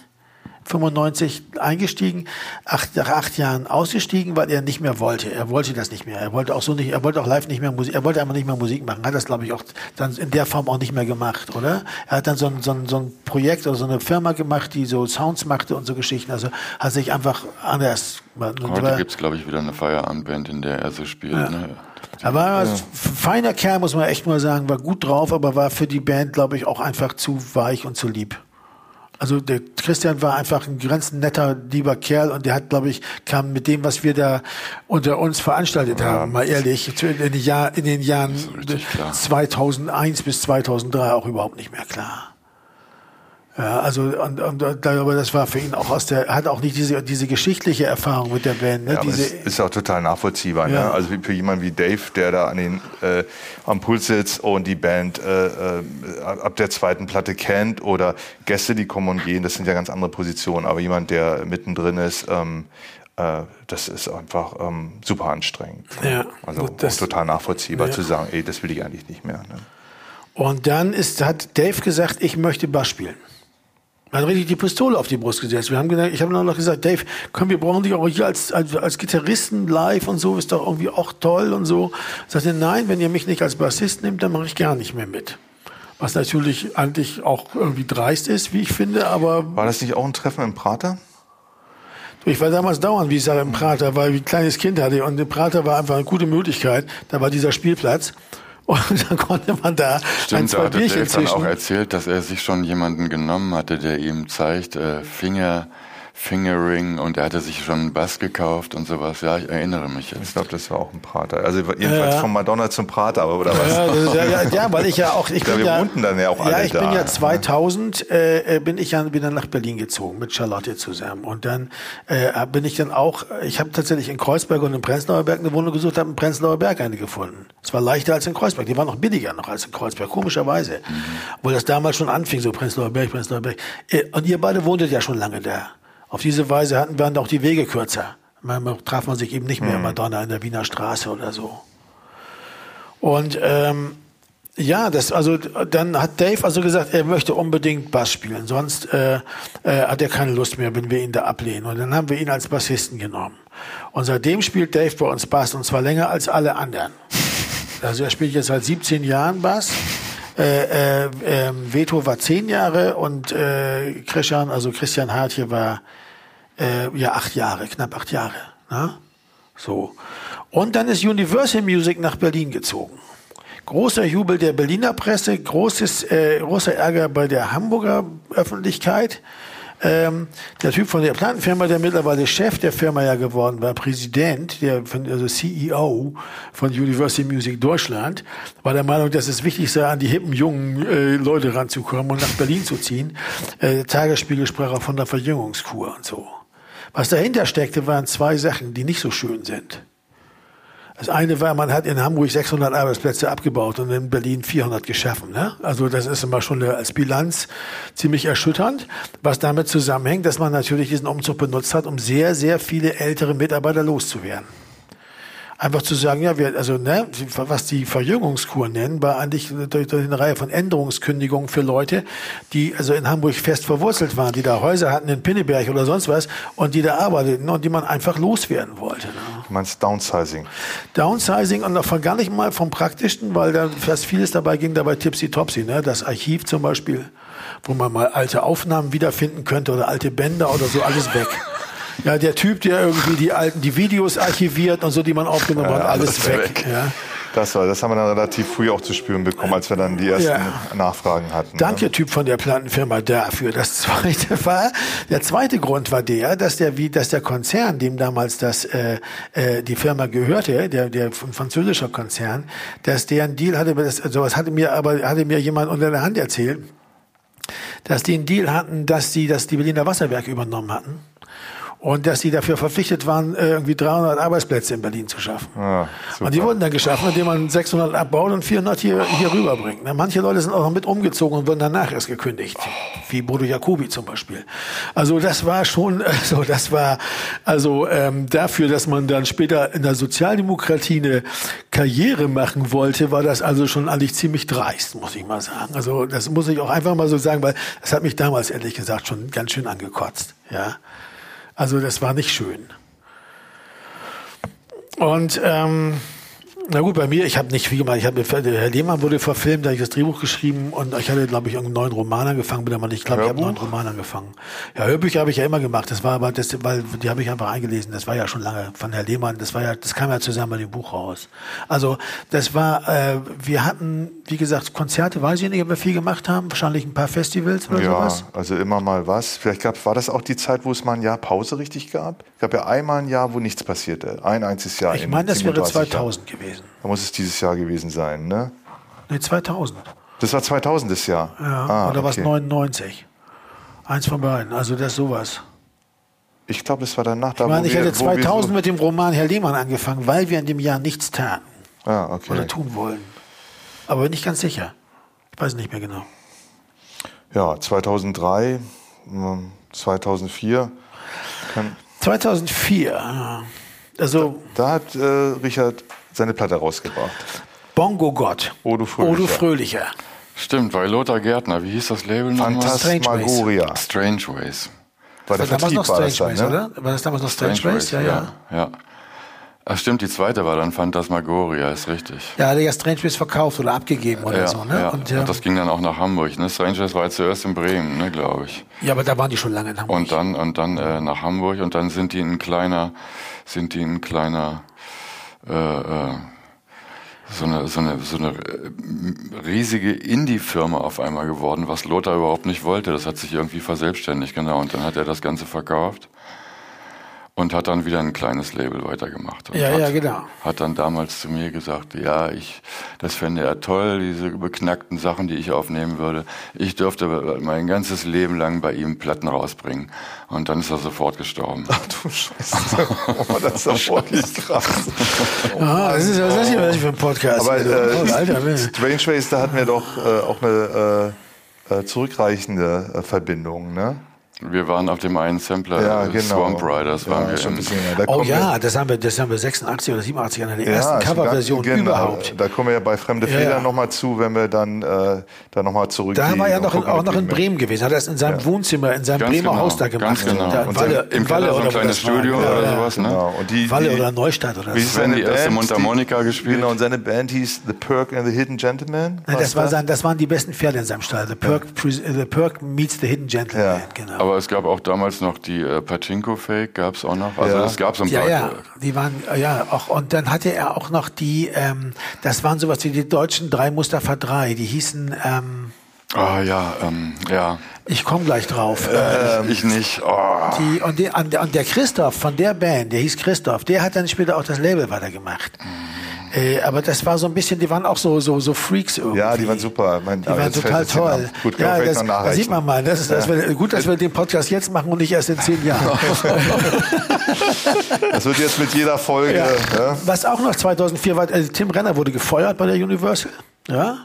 95 eingestiegen, acht, nach acht Jahren ausgestiegen, weil er nicht mehr wollte. Er wollte das nicht mehr. Er wollte auch so nicht, er wollte auch live nicht mehr Musik, er wollte einfach nicht mehr Musik machen. Hat das, glaube ich, auch dann in der Form auch nicht mehr gemacht, oder? Er hat dann so ein, so ein, so ein Projekt oder so eine Firma gemacht, die so Sounds machte und so Geschichten. Also hat sich einfach anders. Heute gibt's glaube ich, wieder eine Feierabendband, in der er so spielt. Ne? Er war ein feiner Kerl, muss man echt mal sagen, war gut drauf, aber war für die Band, glaube ich, auch einfach zu weich und zu lieb. Also der Christian war einfach ein ganz netter, lieber Kerl und der hat, glaube ich, kam mit dem, was wir da unter uns veranstaltet haben, mal ehrlich, in den, Jahr, in den Jahren richtig klar. 2001 bis 2003 auch überhaupt nicht mehr klar. Ja, also und, und, und aber das war für ihn auch aus der, er hat auch nicht diese diese geschichtliche Erfahrung mit der Band, ne? ja, diese, es ist auch total nachvollziehbar. Ja. Ne? Also für jemanden wie Dave, der da an den, äh, am Puls sitzt und die Band äh, äh, ab der zweiten Platte kennt oder Gäste, die kommen und gehen, das sind ja ganz andere Positionen. Aber jemand, der mittendrin ist, ähm, äh, das ist einfach ähm, super anstrengend. Ja, Also gut, das- total nachvollziehbar Ja. zu sagen, ey, das will ich eigentlich nicht mehr. Ne? Und dann ist, hat Dave gesagt, ich möchte Bass spielen. Er hat richtig die Pistole auf die Brust gesetzt. Wir haben gedacht, ich habe dann noch gesagt, Dave, komm, wir brauchen dich auch hier als, als, als Gitarristen live und so, ist doch irgendwie auch toll und so. Sagte, nein, wenn ihr mich nicht als Bassist nehmt, dann mache ich gar nicht mehr mit. Was natürlich eigentlich auch irgendwie dreist ist, wie ich finde, aber War das nicht auch ein Treffen im Prater? ich war damals dauernd, wie ich sage, im Prater, weil ich ein kleines Kind hatte und der Prater war einfach eine gute Möglichkeit. Da war dieser Spielplatz und dann konnte man da ein, Stimmt, da zwei hatte Bierchen Dave dann auch erzählt, dass er sich schon jemanden genommen hatte, der ihm zeigt, äh, Finger, Fingering und er hatte sich schon einen Bass gekauft und sowas. Ja, ich erinnere mich Ich jetzt. glaube, das war auch ein Prater. Also jedenfalls Ja. von Madonna zum Prater, aber oder was? Ja, ja, ja, ja, weil ich ja auch, ich Ja, bin wir ja, wohnten dann ja auch ja, alle ich da. bin ja 2000, äh, bin ich ja wieder nach Berlin gezogen mit Charlotte zusammen und dann äh, bin ich dann auch, ich habe tatsächlich in Kreuzberg und in Prenzlauer Berg eine Wohnung gesucht, habe in Prenzlauer Berg eine gefunden. Es war leichter als in Kreuzberg, die war noch billiger noch als in Kreuzberg, komischerweise, obwohl das damals schon anfing, so Prenzlauer Berg, Prenzlauer Berg. Äh, und ihr beide wohntet ja schon lange da. Auf diese Weise hatten waren auch die Wege kürzer. Manchmal traf man sich eben nicht mehr in Madonna in der Wiener Straße oder so. Und ähm, ja, das also dann hat Dave also gesagt, er möchte unbedingt Bass spielen, sonst äh, äh, hat er keine Lust mehr, wenn wir ihn da ablehnen. Und dann haben wir ihn als Bassisten genommen. Und seitdem spielt Dave bei uns Bass und zwar länger als alle anderen. Also er spielt jetzt seit 17 Jahren Bass. Äh, äh, äh, Veto war 10 Jahre und äh, Christian, also Christian Hartje war äh, ja acht Jahre, knapp acht Jahre. Ne? So. Und dann ist Universal Music nach Berlin gezogen. Großer Jubel der Berliner Presse, großes, äh, großer Ärger bei der Hamburger Öffentlichkeit. Ähm, der Typ von der Plattenfirma, der mittlerweile Chef der Firma ja geworden war, Präsident, der also CEO von Universal Music Deutschland, war der Meinung, dass es wichtig sei, an die hippen jungen äh, Leute ranzukommen und nach Berlin zu ziehen. Äh, Tagesspiegel sprach auch von der Verjüngungskur und so. Was dahinter steckte, waren zwei Sachen, die nicht so schön sind. Das eine war, man hat in Hamburg 600 Arbeitsplätze abgebaut und in Berlin 400 geschaffen. Ne? Also das ist immer schon als Bilanz ziemlich erschütternd, was damit zusammenhängt, dass man natürlich diesen Umzug benutzt hat, um sehr, sehr viele ältere Mitarbeiter loszuwerden. Einfach zu sagen, ja, wir, also, ne, was die Verjüngungskur nennen, war eigentlich durch, durch eine Reihe von Änderungskündigungen für Leute, die also in Hamburg fest verwurzelt waren, die da Häuser hatten in Pinneberg oder sonst was und die da arbeiteten und die man einfach loswerden wollte. Ne? Du meinst Downsizing? Downsizing und davon gar nicht mal vom Praktischen, weil da fast vieles dabei ging dabei tipsy topsy, ne? Das Archiv zum Beispiel, wo man mal alte Aufnahmen wiederfinden könnte oder alte Bänder oder so, alles weg. Ja, der Typ, der irgendwie die alten, die Videos archiviert und so, die man aufgenommen hat, alles, weg. weg. Ja. Das war, das haben wir dann relativ früh auch zu spüren bekommen, als wir dann die ersten ja. Nachfragen hatten. Danke, ne? Typ von der Plattenfirma dafür. Das zweite war, der zweite Grund war der, dass der, wie, dass der Konzern, dem damals das, äh, äh, die Firma gehörte, der, der französischer Konzern, dass der einen Deal hatte, das, sowas hatte mir aber, hatte mir jemand unter der Hand erzählt, dass die einen Deal hatten, dass die, dass die Berliner Wasserwerke übernommen hatten und dass die dafür verpflichtet waren, äh, irgendwie 300 Arbeitsplätze in Berlin zu schaffen. Ah, und die wurden dann geschaffen, indem man 600 abbaut und 400 hier, hier rüberbringt. Manche Leute sind auch noch mit umgezogen und wurden danach erst gekündigt. Wie Bodo Jacobi zum Beispiel. Also das war schon, also das war also ähm, dafür, dass man dann später in der Sozialdemokratie eine Karriere machen wollte, war das also schon eigentlich ziemlich dreist, muss ich mal sagen. Also das muss ich auch einfach mal so sagen, weil das hat mich damals ehrlich gesagt schon ganz schön angekotzt. Ja. Also das war nicht schön. Und ähm, na gut, bei mir, ich habe nicht viel gemacht. Ich hab, Herr Lehmann wurde verfilmt, da habe ich das Drehbuch geschrieben und ich hatte, glaube ich, einen neuen Roman angefangen, bin aber nicht, ich glaube, ich habe einen neuen Roman angefangen. Ja, Hörbücher habe ich ja immer gemacht. Das war aber, das, weil die habe ich einfach eingelesen. Das war ja schon lange von Herr Lehmann. Das war ja, das kam ja zusammen bei dem Buch raus. Also das war, äh, wir hatten, wie gesagt, Konzerte, weiß ich nicht, ob wir viel gemacht haben. Wahrscheinlich ein paar Festivals oder ja, sowas. Ja, also immer mal was. Vielleicht gab, war das auch die Zeit, wo es mal ein Jahr Pause richtig gab? Es gab ja einmal ein Jahr, wo nichts passierte. Ein einziges Jahr. Ich meine, das wäre 2000 Jahren. gewesen. Da muss es dieses Jahr gewesen sein, ne? Ne, 2000. Das war 2000 das Jahr? Ja, ah, oder okay. was 99. Eins von beiden, also das ist sowas. Ich glaube, das war danach. Da, ich meine, ich hätte 2000 so mit dem Roman Herr Lehmann angefangen, weil wir in dem Jahr nichts taten. Ah, okay. Oder tun wollen. Aber bin nicht ganz sicher. Ich weiß nicht mehr genau. Ja, 2003, 2004. 2004. Also, da, da hat äh, Richard seine Platte rausgebracht. Bongo Gott. Odo Fröhlicher. Odo Fröhlicher. Stimmt, weil Lothar Gärtner, wie hieß das Label nochmal? Phantasmagoria. Strange Ways. War, war damals noch Strange Ways, ne? oder? War das damals noch Strange, Strange Ways? Ja, ja. ja. Ach stimmt, die zweite war dann Phantasmagoria, ist richtig. Ja, hat er ja Strange Ways verkauft oder abgegeben oder ja, so, ne? Ja. Und, ja. Und das ging dann auch nach Hamburg, ne? Strange Ways war zuerst in Bremen, ne, glaube ich. Ja, aber da waren die schon lange in Hamburg. Und dann, und dann äh, nach Hamburg und dann sind die ein kleiner, sind die ein kleiner, äh, äh, so eine, so eine, so eine äh, riesige Indie-Firma auf einmal geworden, was Lothar überhaupt nicht wollte. Das hat sich irgendwie verselbstständigt, genau. Und dann hat er das Ganze verkauft und hat dann wieder ein kleines Label weitergemacht. Und ja, hat, ja, genau. Hat dann damals zu mir gesagt, ja, ich, das fände er toll, diese beknackten Sachen, die ich aufnehmen würde. Ich dürfte mein ganzes Leben lang bei ihm Platten rausbringen. Und dann ist er sofort gestorben. Ach du Scheiße. Oh, das ist doch wirklich krass. Oh, ah, das ist, was ist das hier für ein Podcast? Aber äh, oh, Alter, Strange Ways, da hatten wir doch äh, auch eine äh, äh zurückreichende äh, Verbindung, ne? Wir waren auf dem einen Sampler, Ja, äh, genau. Swamp Riders waren Ja, wir. schon ein im-. Da Oh ja, das haben wir, das haben wir 86 oder 87 einer der Ja, ersten Coverversionen ganz- genau. überhaupt. Da kommen wir ja bei Fremde Ja, Federn ja. nochmal zu, wenn wir dann äh, da nochmal zurückgehen. Da war er und noch in, auch noch in Bremen gewesen, hat er das in seinem Wohnzimmer, in seinem Ganz Bremer genau, Haus da ganz gemacht. genau. Da in Und Walle, Im Keller so oder ein kleines. Studio Ja, oder ja. sowas, ne? Genau. Und die, Walle die, oder Neustadt oder Wie so. ist Sven seine die erste? Mundharmonika gespielt. Genau, und seine Band hieß The Perk and the Hidden Gentleman. Nein, das, Was war das? sein, das waren die besten Pferde in seinem Stall. The Perk, The Perk meets the Hidden Gentleman. Ja. Genau. Aber es gab auch damals noch die äh, Pachinko-Fake, gab es auch noch. Also Ja. es gab so ein Ja, paar. ja, die waren, ja, auch, und dann hatte er auch noch die, ähm, das waren sowas wie die deutschen drei Mustafa 3, die hießen, ähm, Ah ja, ähm, ja. ich komme gleich drauf. Ähm. ich nicht. Oh. Die, und, die, und, der- und der Christoph von der Band, der hieß Christoph, der hat dann später auch das Label weitergemacht. Äh, aber das war so ein bisschen, die waren auch so, so, so Freaks irgendwie. Ja, die waren super. Mein, Die waren total toll. Gut, ja, das, noch da sieht man mal. Das ist, das wir, gut, dass wir den Podcast jetzt machen und nicht erst in zehn Jahren. Das wird jetzt mit jeder Folge. Ja. Ja. Was auch noch 2004 war, äh, Tim Renner wurde gefeuert bei der Universal. Ja.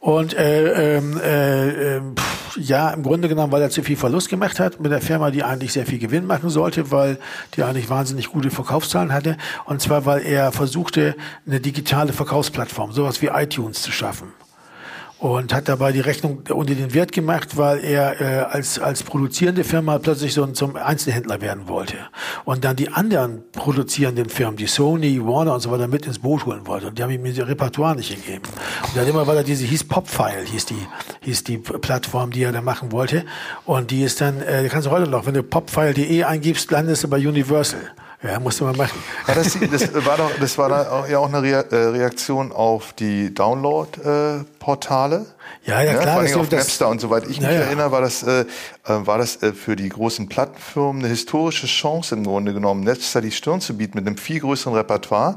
Und äh, ähm, äh, ähm, pff, ja, im Grunde genommen, weil er zu viel Verlust gemacht hat mit der Firma, die eigentlich sehr viel Gewinn machen sollte, weil die eigentlich wahnsinnig gute Verkaufszahlen hatte. Und zwar, weil er versuchte, eine digitale Verkaufsplattform, sowas wie iTunes zu schaffen und hat dabei die Rechnung unter den Wert gemacht, weil er äh, als, als produzierende Firma plötzlich so zum Einzelhändler werden wollte und dann die anderen produzierenden Firmen, die Sony, Warner und so weiter mit ins Boot holen wollte und die haben ihm ihr Repertoire nicht gegeben. Und dann immer weiter diese hieß Popfile, hieß die hieß die Plattform, die er da machen wollte und die ist dann, äh, kannst du heute noch, wenn du popfile.de eingibst, landest du bei Universal. Ja, musst du mal machen. War das, das war doch, das war da auch, ja auch eine äh, Reaktion auf die Download-Portale. Ja, ja, klar, Vor allem das- auf das- Napster und soweit ich Ja, mich ja. erinnere, war das, äh, äh, war das äh, für die großen Plattenfirmen eine historische Chance im Grunde genommen, Napster die Stirn zu bieten mit einem viel größeren Repertoire.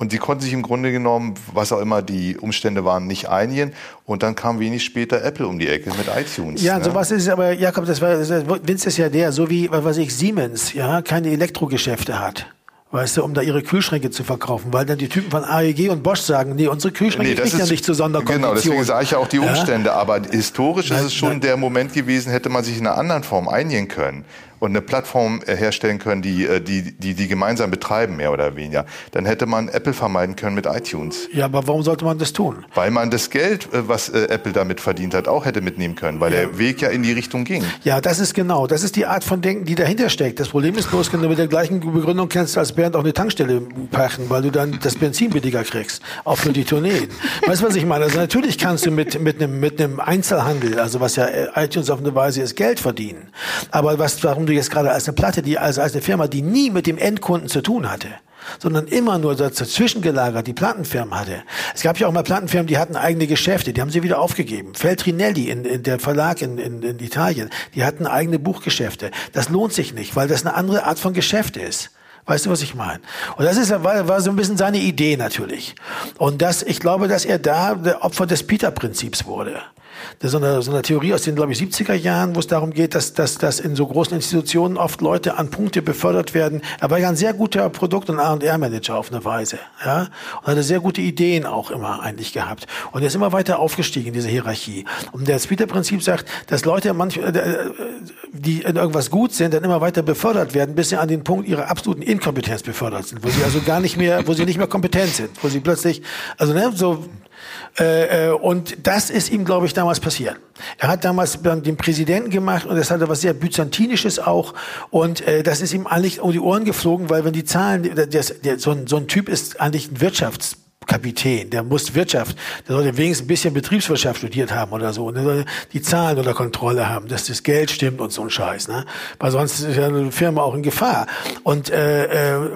Und die konnten sich im Grunde genommen, was auch immer die Umstände waren, nicht einigen. Und dann kam wenig später Apple um die Ecke mit iTunes. Ja, ne? sowas ist es aber, Jakob, das war, das, Vince ist ja der, so wie, was weiß ich, Siemens, ja, keine Elektrogeschäfte hat. Weißt du, um da ihre Kühlschränke zu verkaufen, weil dann die Typen von AEG und Bosch sagen, nee, unsere Kühlschränke kriegen ja nicht zu Sonderkonditionen. Genau, deswegen sage ich ja auch die Ja? Umstände. Aber historisch ist Nein, es schon der Moment gewesen, hätte man sich in einer anderen Form einigen können und eine Plattform äh, herstellen können, die, äh, die, die, die gemeinsam betreiben, mehr oder weniger. Dann hätte man Apple vermeiden können mit iTunes. Ja, aber warum sollte man das tun? Weil man das Geld, äh, was Apple damit verdient hat, auch hätte mitnehmen können, weil der Weg ja in die Richtung ging. Ja, das ist genau, das ist die Art von Denken, die dahinter steckt. Das Problem ist bloß, wenn du mit der gleichen Begründung kannst als Bernd auch eine Tankstelle pachten, weil du dann das Benzin billiger kriegst, auch für die Tourneen. weißt du, was ich meine? Also natürlich kannst du mit, mit einem, mit einem Einzelhandel, also was ja iTunes auf eine Weise ist, Geld verdienen. Aber was, warum du jetzt gerade als eine Platte, die, also als eine Firma, die nie mit dem Endkunden zu tun hatte, sondern immer nur dazwischen gelagert die Plattenfirmen hatte. Es gab ja auch mal Plattenfirmen, die hatten eigene Geschäfte, die haben sie wieder aufgegeben. Feltrinelli, in, in der Verlag in, in, in Italien, die hatten eigene Buchgeschäfte. Das lohnt sich nicht, weil das eine andere Art von Geschäft ist. Weißt du, was ich meine? Und das ist, war, war so ein bisschen seine Idee natürlich. Und das, ich glaube, dass er da der Opfer des Peter-Prinzips wurde. So eine, so eine Theorie aus den, glaube ich, 70er Jahren, wo es darum geht, dass, dass, dass in so großen Institutionen oft Leute an Punkte befördert werden. Er war ja ein sehr guter Produkt- und A&R-Manager auf eine Weise. Ja? Und hatte sehr gute Ideen auch immer eigentlich gehabt. Und er ist immer weiter aufgestiegen in dieser Hierarchie. Und das Peter-Prinzip sagt, dass Leute manchmal, äh, die in irgendwas gut sind, dann immer weiter befördert werden, bis sie an den Punkt ihrer absoluten Inkompetenz befördert sind, wo sie also gar nicht mehr, wo sie nicht mehr kompetent sind, wo sie plötzlich, also ne, so äh, äh, und das ist ihm, glaube ich, damals passiert. Er hat damals den Präsidenten gemacht und das hatte was sehr Byzantinisches auch. Und äh, das ist ihm eigentlich um die Ohren geflogen, weil wenn die Zahlen, so ein Typ ist eigentlich ein Wirtschafts Kapitän, der muss Wirtschaft, der sollte wenigstens ein bisschen Betriebswirtschaft studiert haben oder so. Und der sollte die Zahlen unter Kontrolle haben, dass das Geld stimmt und so ein Scheiß. Ne? Weil sonst ist ja eine Firma auch in Gefahr. Und äh, äh,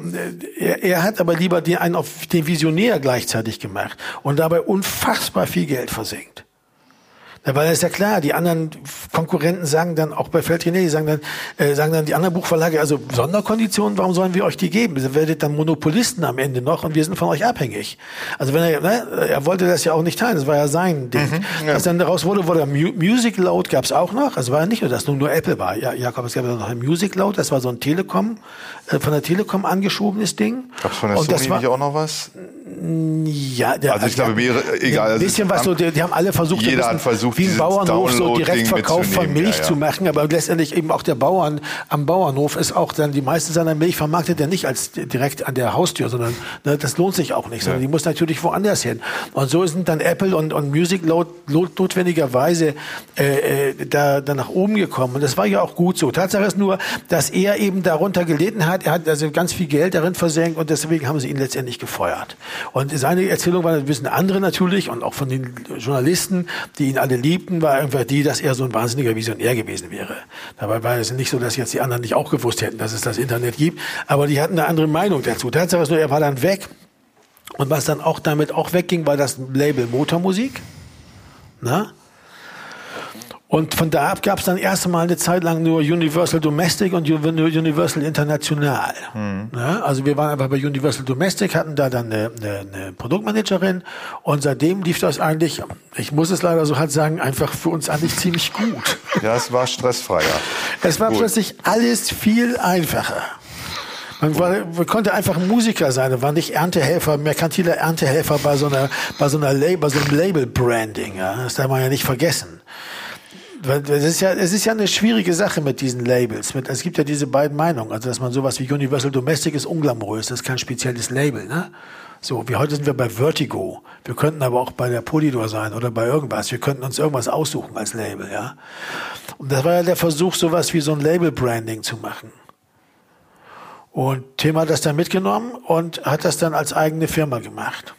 er, er hat aber lieber den, einen auf den Visionär gleichzeitig gemacht und dabei unfassbar viel Geld versenkt. Ja, weil es ist ja klar, die anderen Konkurrenten sagen dann, auch bei Feldrine, die sagen dann, äh, sagen dann die anderen Buchverlage, also Sonderkonditionen, warum sollen wir euch die geben? Ihr werdet dann Monopolisten am Ende noch und wir sind von euch abhängig. Also wenn er, ne, er wollte das ja auch nicht teilen, das war ja sein Ding. Was dann daraus wurde, wurde Mu Music Load gab's auch noch, also war ja nicht nur, dass nur, nur Apple war. Ja, Jakob, es gab ja noch ein Music Load, das war so ein Telekom, von der Telekom angeschobenes Ding. Gab's von der und das Sony war, nicht auch noch was? Ja, der, Also ich glaube, mehrere, egal. Ein also bisschen was so, die, die haben alle versucht, Jeder bisschen hat versucht, wie ein Bauernhof so Direktverkauf von Milch ja, ja. zu machen, aber letztendlich eben auch der Bauern am Bauernhof ist auch dann die meiste seiner Milch vermarktet er nicht als direkt an der Haustür, sondern ne, das lohnt sich auch nicht, sondern die muss natürlich woanders hin. Und so sind dann Apple und, und Music Load, Load notwendigerweise äh, äh, da, da nach oben gekommen. Und das war ja auch gut so. Tatsache ist nur, dass er eben darunter gelitten hat. Er hat also ganz viel Geld darin versenkt und deswegen haben sie ihn letztendlich gefeuert. Und seine Erzählung war ein bisschen andere natürlich und auch von den Journalisten, die ihn alle liebten, war einfach die, dass er so ein wahnsinniger Visionär gewesen wäre. Dabei war es nicht so, dass jetzt die anderen nicht auch gewusst hätten, dass es das Internet gibt, aber die hatten eine andere Meinung dazu. Tatsache ist nur, er war dann weg. Und was dann auch damit auch wegging, war das Label Motormusik. Na? Und von da ab gab es dann erst einmal eine Zeit lang nur Universal Domestic und Uni- Universal International. Ja, also wir waren einfach bei Universal Domestic, hatten da dann eine, eine, eine Produktmanagerin und seitdem lief das eigentlich, ich muss es leider so hart sagen, einfach für uns eigentlich ziemlich gut. Ja, es war stressfreier. Es war Gut. plötzlich alles viel einfacher. Man, war, man konnte einfach Musiker sein, man war nicht Erntehelfer, merkantiler Erntehelfer bei so einer, bei so einer Label, bei so einem Label-Branding. Ja? Das darf man ja nicht vergessen. Es ist ja, es ist ja eine schwierige Sache mit diesen Labels. Mit, es gibt ja diese beiden Meinungen. Also, dass man sowas wie Universal Domestic ist unglamourös. Das ist kein spezielles Label, ne? So, wie heute sind wir bei Vertigo. Wir könnten aber auch bei der Polydor sein oder bei irgendwas. Wir könnten uns irgendwas aussuchen als Label, ja? Und das war ja der Versuch, sowas wie so ein Label-Branding zu machen. Und Tim hat das dann mitgenommen und hat das dann als eigene Firma gemacht.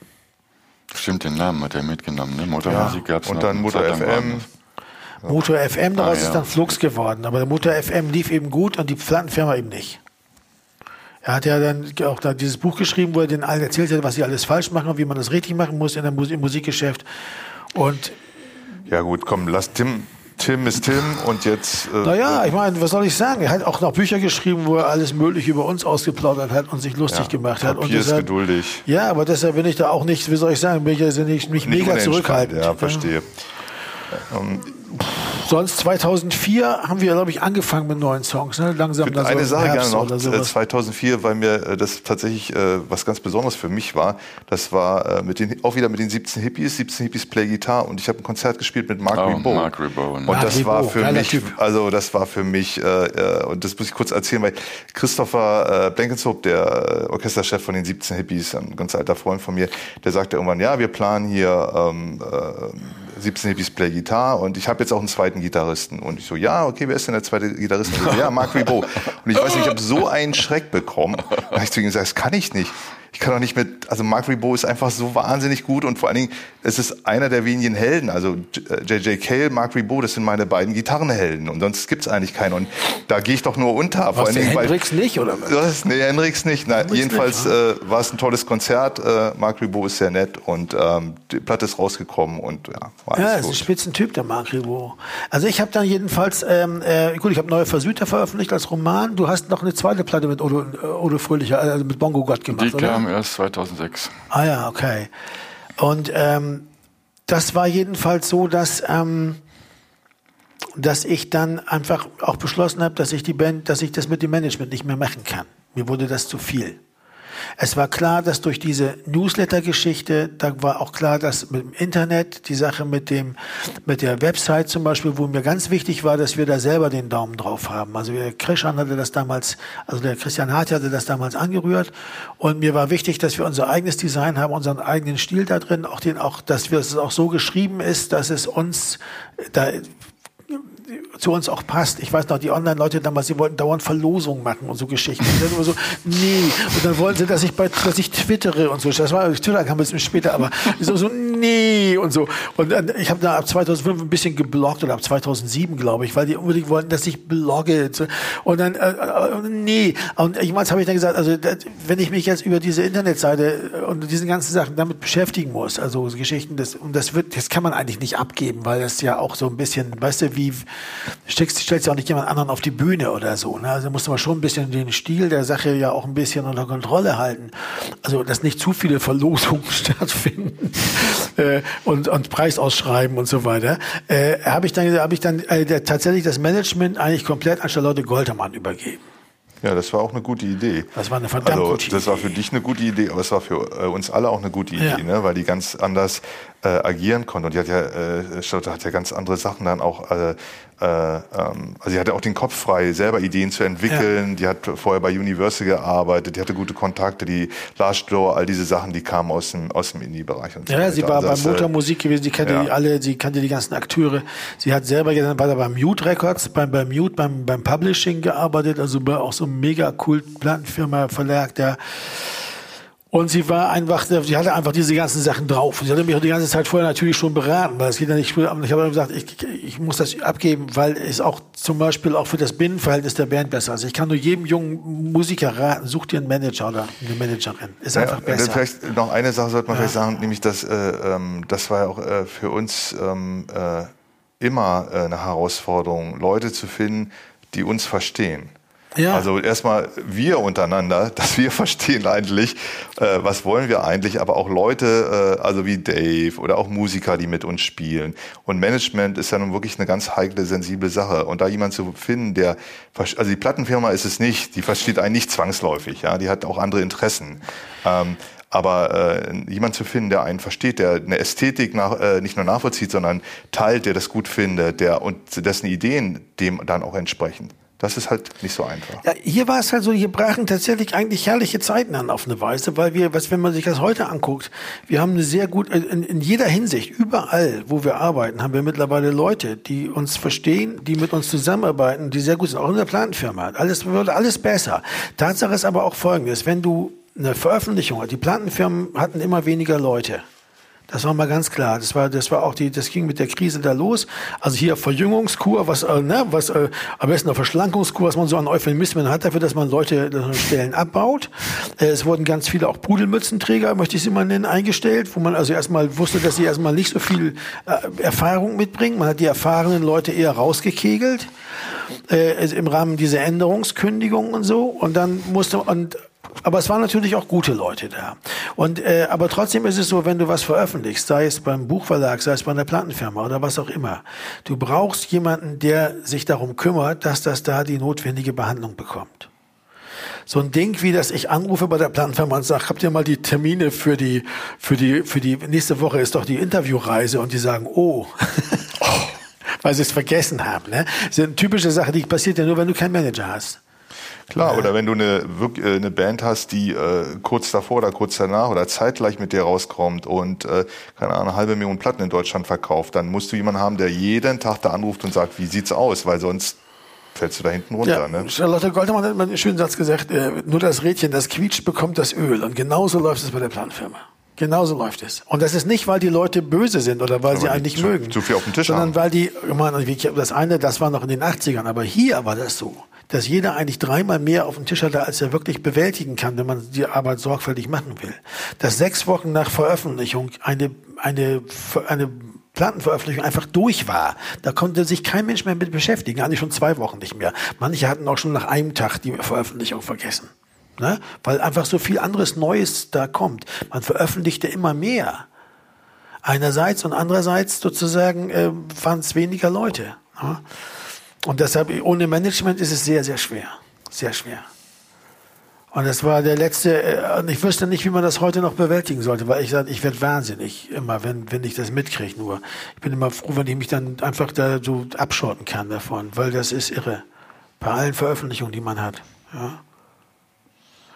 Stimmt, den Namen hat er mitgenommen. Ne? Motormusik gab's Und dann lang FM. Motor FM, daraus Ah, ja. ist dann Flux geworden. Aber der Motor FM lief eben gut und die Plattenfirma eben nicht. Er hat ja dann auch da dieses Buch geschrieben, wo er den allen erzählt hat, was sie alles falsch machen und wie man das richtig machen muss in der Mus im Musikgeschäft. Und Ja gut, komm, lass Tim. Tim ist Tim und jetzt. Äh, naja, ich meine, was soll ich sagen? Er hat auch noch Bücher geschrieben, wo er alles Mögliche über uns ausgeplaudert hat und sich lustig Ja, gemacht hat. Papier und ist geduldig. Ja, aber deshalb bin ich da auch nicht, wie soll ich sagen, bin ich also nicht, nicht, nicht mega zurückhaltend. Ja, verstehe. Sonst 2004 haben wir, glaube ich, angefangen mit neuen Songs. Ne? Langsam Ich da würde so eine Sache gerne noch, oder äh, sowas. 2004, weil mir äh, das tatsächlich äh, was ganz Besonderes für mich war. Das war äh, mit den, auch wieder mit den 17 Hippies, 17 Hippies Play Guitar und ich habe ein Konzert gespielt mit Mark Oh. Mark Ribot, ne? Und Mark das war Ribot, für mich, Typ. also das war für mich, äh, und das muss ich kurz erzählen, weil Christopher äh, Blenkenshop, der äh, Orchesterchef von den 17 Hippies, ein ganz alter Freund von mir, der sagte irgendwann, ja, wir planen hier ähm, äh, 17 Hippies Play Gitarre und ich habe jetzt auch einen zweiten Gitarristen. Und ich so, ja, okay, wer ist denn der zweite Gitarrist? Ja, Mark Ribot. Und ich weiß nicht, ich habe so einen Schreck bekommen. Habe ich zu ihm gesagt, das kann ich nicht. Ich kann doch nicht mit, also Mark Ribot ist einfach so wahnsinnig gut und vor allen Dingen, es ist einer der wenigen Helden. Also J.J. Cale, Mark Ribot, das sind meine beiden Gitarrenhelden und sonst gibt's eigentlich keinen. Und da gehe ich doch nur unter. Vor allen Dingen, weil- Hendrix nicht, oder was? das, nee, Hendrix nicht. Na, Hendrix jedenfalls nicht, äh, war es ein tolles Konzert. Äh, Mark Ribot ist sehr nett und ähm, die Platte ist rausgekommen und ja, war Ja, ist ein. Spitzentyp, der Marc Ribot. Also ich habe dann jedenfalls, ähm, äh, gut, ich habe Neue Versüter veröffentlicht als Roman. Du hast noch eine zweite Platte mit Odo, äh, Odo Fröhlicher, also mit Bongo Gott gemacht, Die oder? Erst 2006. Ah ja, okay. Und ähm, das war jedenfalls so, dass ähm, dass ich dann einfach auch beschlossen habe, dass ich die Band, dass ich das mit dem Management nicht mehr machen kann. Mir wurde das zu viel. Es war klar, dass durch diese Newsletter-Geschichte, da war auch klar, dass mit dem Internet, die Sache mit dem, mit der Website zum Beispiel, wo mir ganz wichtig war, dass wir da selber den Daumen drauf haben. Also der Krishan hatte das damals, also der Christian Hart hatte das damals angerührt und mir war wichtig, dass wir unser eigenes Design haben, unseren eigenen Stil da drin, auch den, auch, dass wir, dass es auch so geschrieben ist, dass es uns da, zu uns auch passt. Ich weiß noch, die Online-Leute damals, die wollten dauernd Verlosungen machen und so Geschichten. Und dann immer so, nee. Und dann wollten sie, dass ich bei, dass ich twittere und so. Das war, Twitter kam ein bisschen später, aber so, so, nee und so. Und dann, ich habe da ab 2005 ein bisschen gebloggt oder ab 2007, glaube ich, weil die unbedingt wollten, dass ich blogge. Und dann, äh, äh, nee. Und jemals habe ich dann gesagt, also, wenn ich mich jetzt über diese Internetseite und diesen ganzen Sachen damit beschäftigen muss, also so Geschichten, das, und das wird, das kann man eigentlich nicht abgeben, weil das ja auch so ein bisschen, weißt du, wie, stellst, stellst ja auch nicht jemand anderen auf die Bühne oder so. Ne? Also musst du mal schon ein bisschen den Stil der Sache ja auch ein bisschen unter Kontrolle halten. Also, dass nicht zu viele Verlosungen stattfinden äh, und, und Preisausschreiben und so weiter. Äh, habe ich dann, habe ich dann äh, tatsächlich das Management eigentlich komplett an Charlotte Goltermann übergeben. Ja, das war auch eine gute Idee. Das war eine verdammt also, gute Das war für dich eine gute Idee, aber es war für äh, uns alle auch eine gute Idee, Ja. ne? weil die ganz anders äh, agieren konnte. Und die hat ja, äh, Charlotte hat ja ganz andere Sachen dann auch, äh, äh, ähm, also sie hatte auch den Kopf frei, selber Ideen zu entwickeln. Die hat vorher bei Universal gearbeitet, die hatte gute Kontakte, die Lars Store, all diese Sachen, die kamen aus dem, aus dem Indie-Bereich. und so Ja, sie weiter. war Also bei äh, Motormusik gewesen, die kannte ja. die alle, sie kannte die ganzen Akteure. Sie hat selber dann war da beim Mute Records, beim, beim Mute, beim, beim Publishing gearbeitet, also bei auch so einem mega kult Plattenfirma, Verlag, der und sie war einfach, sie hatte einfach diese ganzen Sachen drauf. Sie hatte mich auch die ganze Zeit vorher natürlich schon beraten, weil es geht ja nicht, ich habe gesagt, ich, ich muss das abgeben, weil es auch zum Beispiel auch für das Binnenverhältnis der Band besser ist. Ich kann nur jedem jungen Musiker raten, such dir einen Manager oder eine Managerin. Ist einfach Ja, besser. Vielleicht noch eine Sache sollte man vielleicht sagen, nämlich dass äh, ähm, das war ja auch äh, für uns ähm, äh, immer äh, eine Herausforderung, Leute zu finden, die uns verstehen. Ja. Also erstmal wir untereinander, dass wir verstehen eigentlich, äh, was wollen wir eigentlich, aber auch Leute, äh, also wie Dave oder auch Musiker, die mit uns spielen. Und Management ist ja nun wirklich eine ganz heikle, sensible Sache. Und da jemand zu finden, der, also die Plattenfirma ist es nicht, die versteht einen nicht zwangsläufig, ja, die hat auch andere Interessen. Ähm, aber äh, jemand zu finden, der einen versteht, der eine Ästhetik nach, äh, nicht nur nachvollzieht, sondern teilt, der das gut findet, der und dessen Ideen dem dann auch entsprechen. Das ist halt nicht so einfach. Ja, hier war es halt so, hier brachen tatsächlich eigentlich herrliche Zeiten an auf eine Weise, weil wir, was, wenn man sich das heute anguckt, wir haben eine sehr gut, in, in jeder Hinsicht, überall, wo wir arbeiten, haben wir mittlerweile Leute, die uns verstehen, die mit uns zusammenarbeiten, die sehr gut sind, auch in der Plantenfirma. Alles wird alles besser. Tatsache ist aber auch folgendes, wenn du eine Veröffentlichung hast, die Plantenfirmen hatten immer weniger Leute. Das war mal ganz klar. Das war, das war auch die, das ging mit der Krise da los. Also hier Verjüngungskur, was, äh, ne, was, äh, am besten eine Verschlankungskur, was man so an Euphemismen hat dafür, dass man Leute dass man Stellen abbaut. Äh, es wurden ganz viele auch Pudelmützenträger, möchte ich sie mal nennen, eingestellt, wo man also erstmal wusste, dass sie erstmal nicht so viel äh, Erfahrung mitbringen. Man hat die erfahrenen Leute eher rausgekegelt, äh, im Rahmen dieser Änderungskündigung und so. Und dann musste, und aber es waren natürlich auch gute Leute da. Und äh, aber trotzdem ist es so, wenn du was veröffentlichst, sei es beim Buchverlag, sei es bei einer Plattenfirma oder was auch immer, du brauchst jemanden, der sich darum kümmert, dass das da die notwendige Behandlung bekommt. So ein Ding wie das, ich anrufe bei der Plattenfirma und sage, habt ihr mal die Termine für die, für die, für die nächste Woche ist doch die Interviewreise und die sagen, oh. Weil sie es vergessen haben. Ne? Das ist eine typische Sache, die passiert ja nur, wenn du keinen Manager hast. Klar, oder wenn du eine, äh, eine Band hast, die äh, kurz davor oder kurz danach oder zeitgleich mit dir rauskommt und äh, keine Ahnung, eine halbe Million Platten in Deutschland verkauft, dann musst du jemanden haben, der jeden Tag da anruft und sagt, wie sieht's aus, weil sonst fällst du da hinten runter. Ja, Ne? Charlotte Goldemann hat mal einen schönen Satz gesagt, äh, nur das Rädchen, das quietscht, bekommt das Öl. Und genauso läuft es bei der Planfirma. Genauso läuft es. Und das ist nicht, weil die Leute böse sind oder weil sie die einen nicht zu- mögen. zu viel auf dem Tisch sondern haben. weil die, ich meine, das eine, das war noch in den 80ern, aber hier war das so, dass jeder eigentlich dreimal mehr auf dem Tisch hatte, als er wirklich bewältigen kann, wenn man die Arbeit sorgfältig machen will. Dass sechs Wochen nach Veröffentlichung eine, eine, eine Plattenveröffentlichung einfach durch war. Da konnte sich kein Mensch mehr mit beschäftigen, eigentlich schon zwei Wochen nicht mehr. Manche hatten auch schon nach einem Tag die Veröffentlichung vergessen. Ne? Weil einfach so viel anderes Neues da kommt. Man veröffentlichte immer mehr. Einerseits und andererseits sozusagen äh, waren es weniger Leute. Ne? Und deshalb, ohne Management ist es sehr, sehr schwer. Sehr schwer. Und das war der letzte, äh, und ich wüsste nicht, wie man das heute noch bewältigen sollte, weil ich sage, ich werde wahnsinnig immer, wenn, wenn ich das mitkriege nur. Ich bin immer froh, wenn ich mich dann einfach da so abschotten kann davon, weil das ist irre. Bei allen Veröffentlichungen, die man hat. Ja.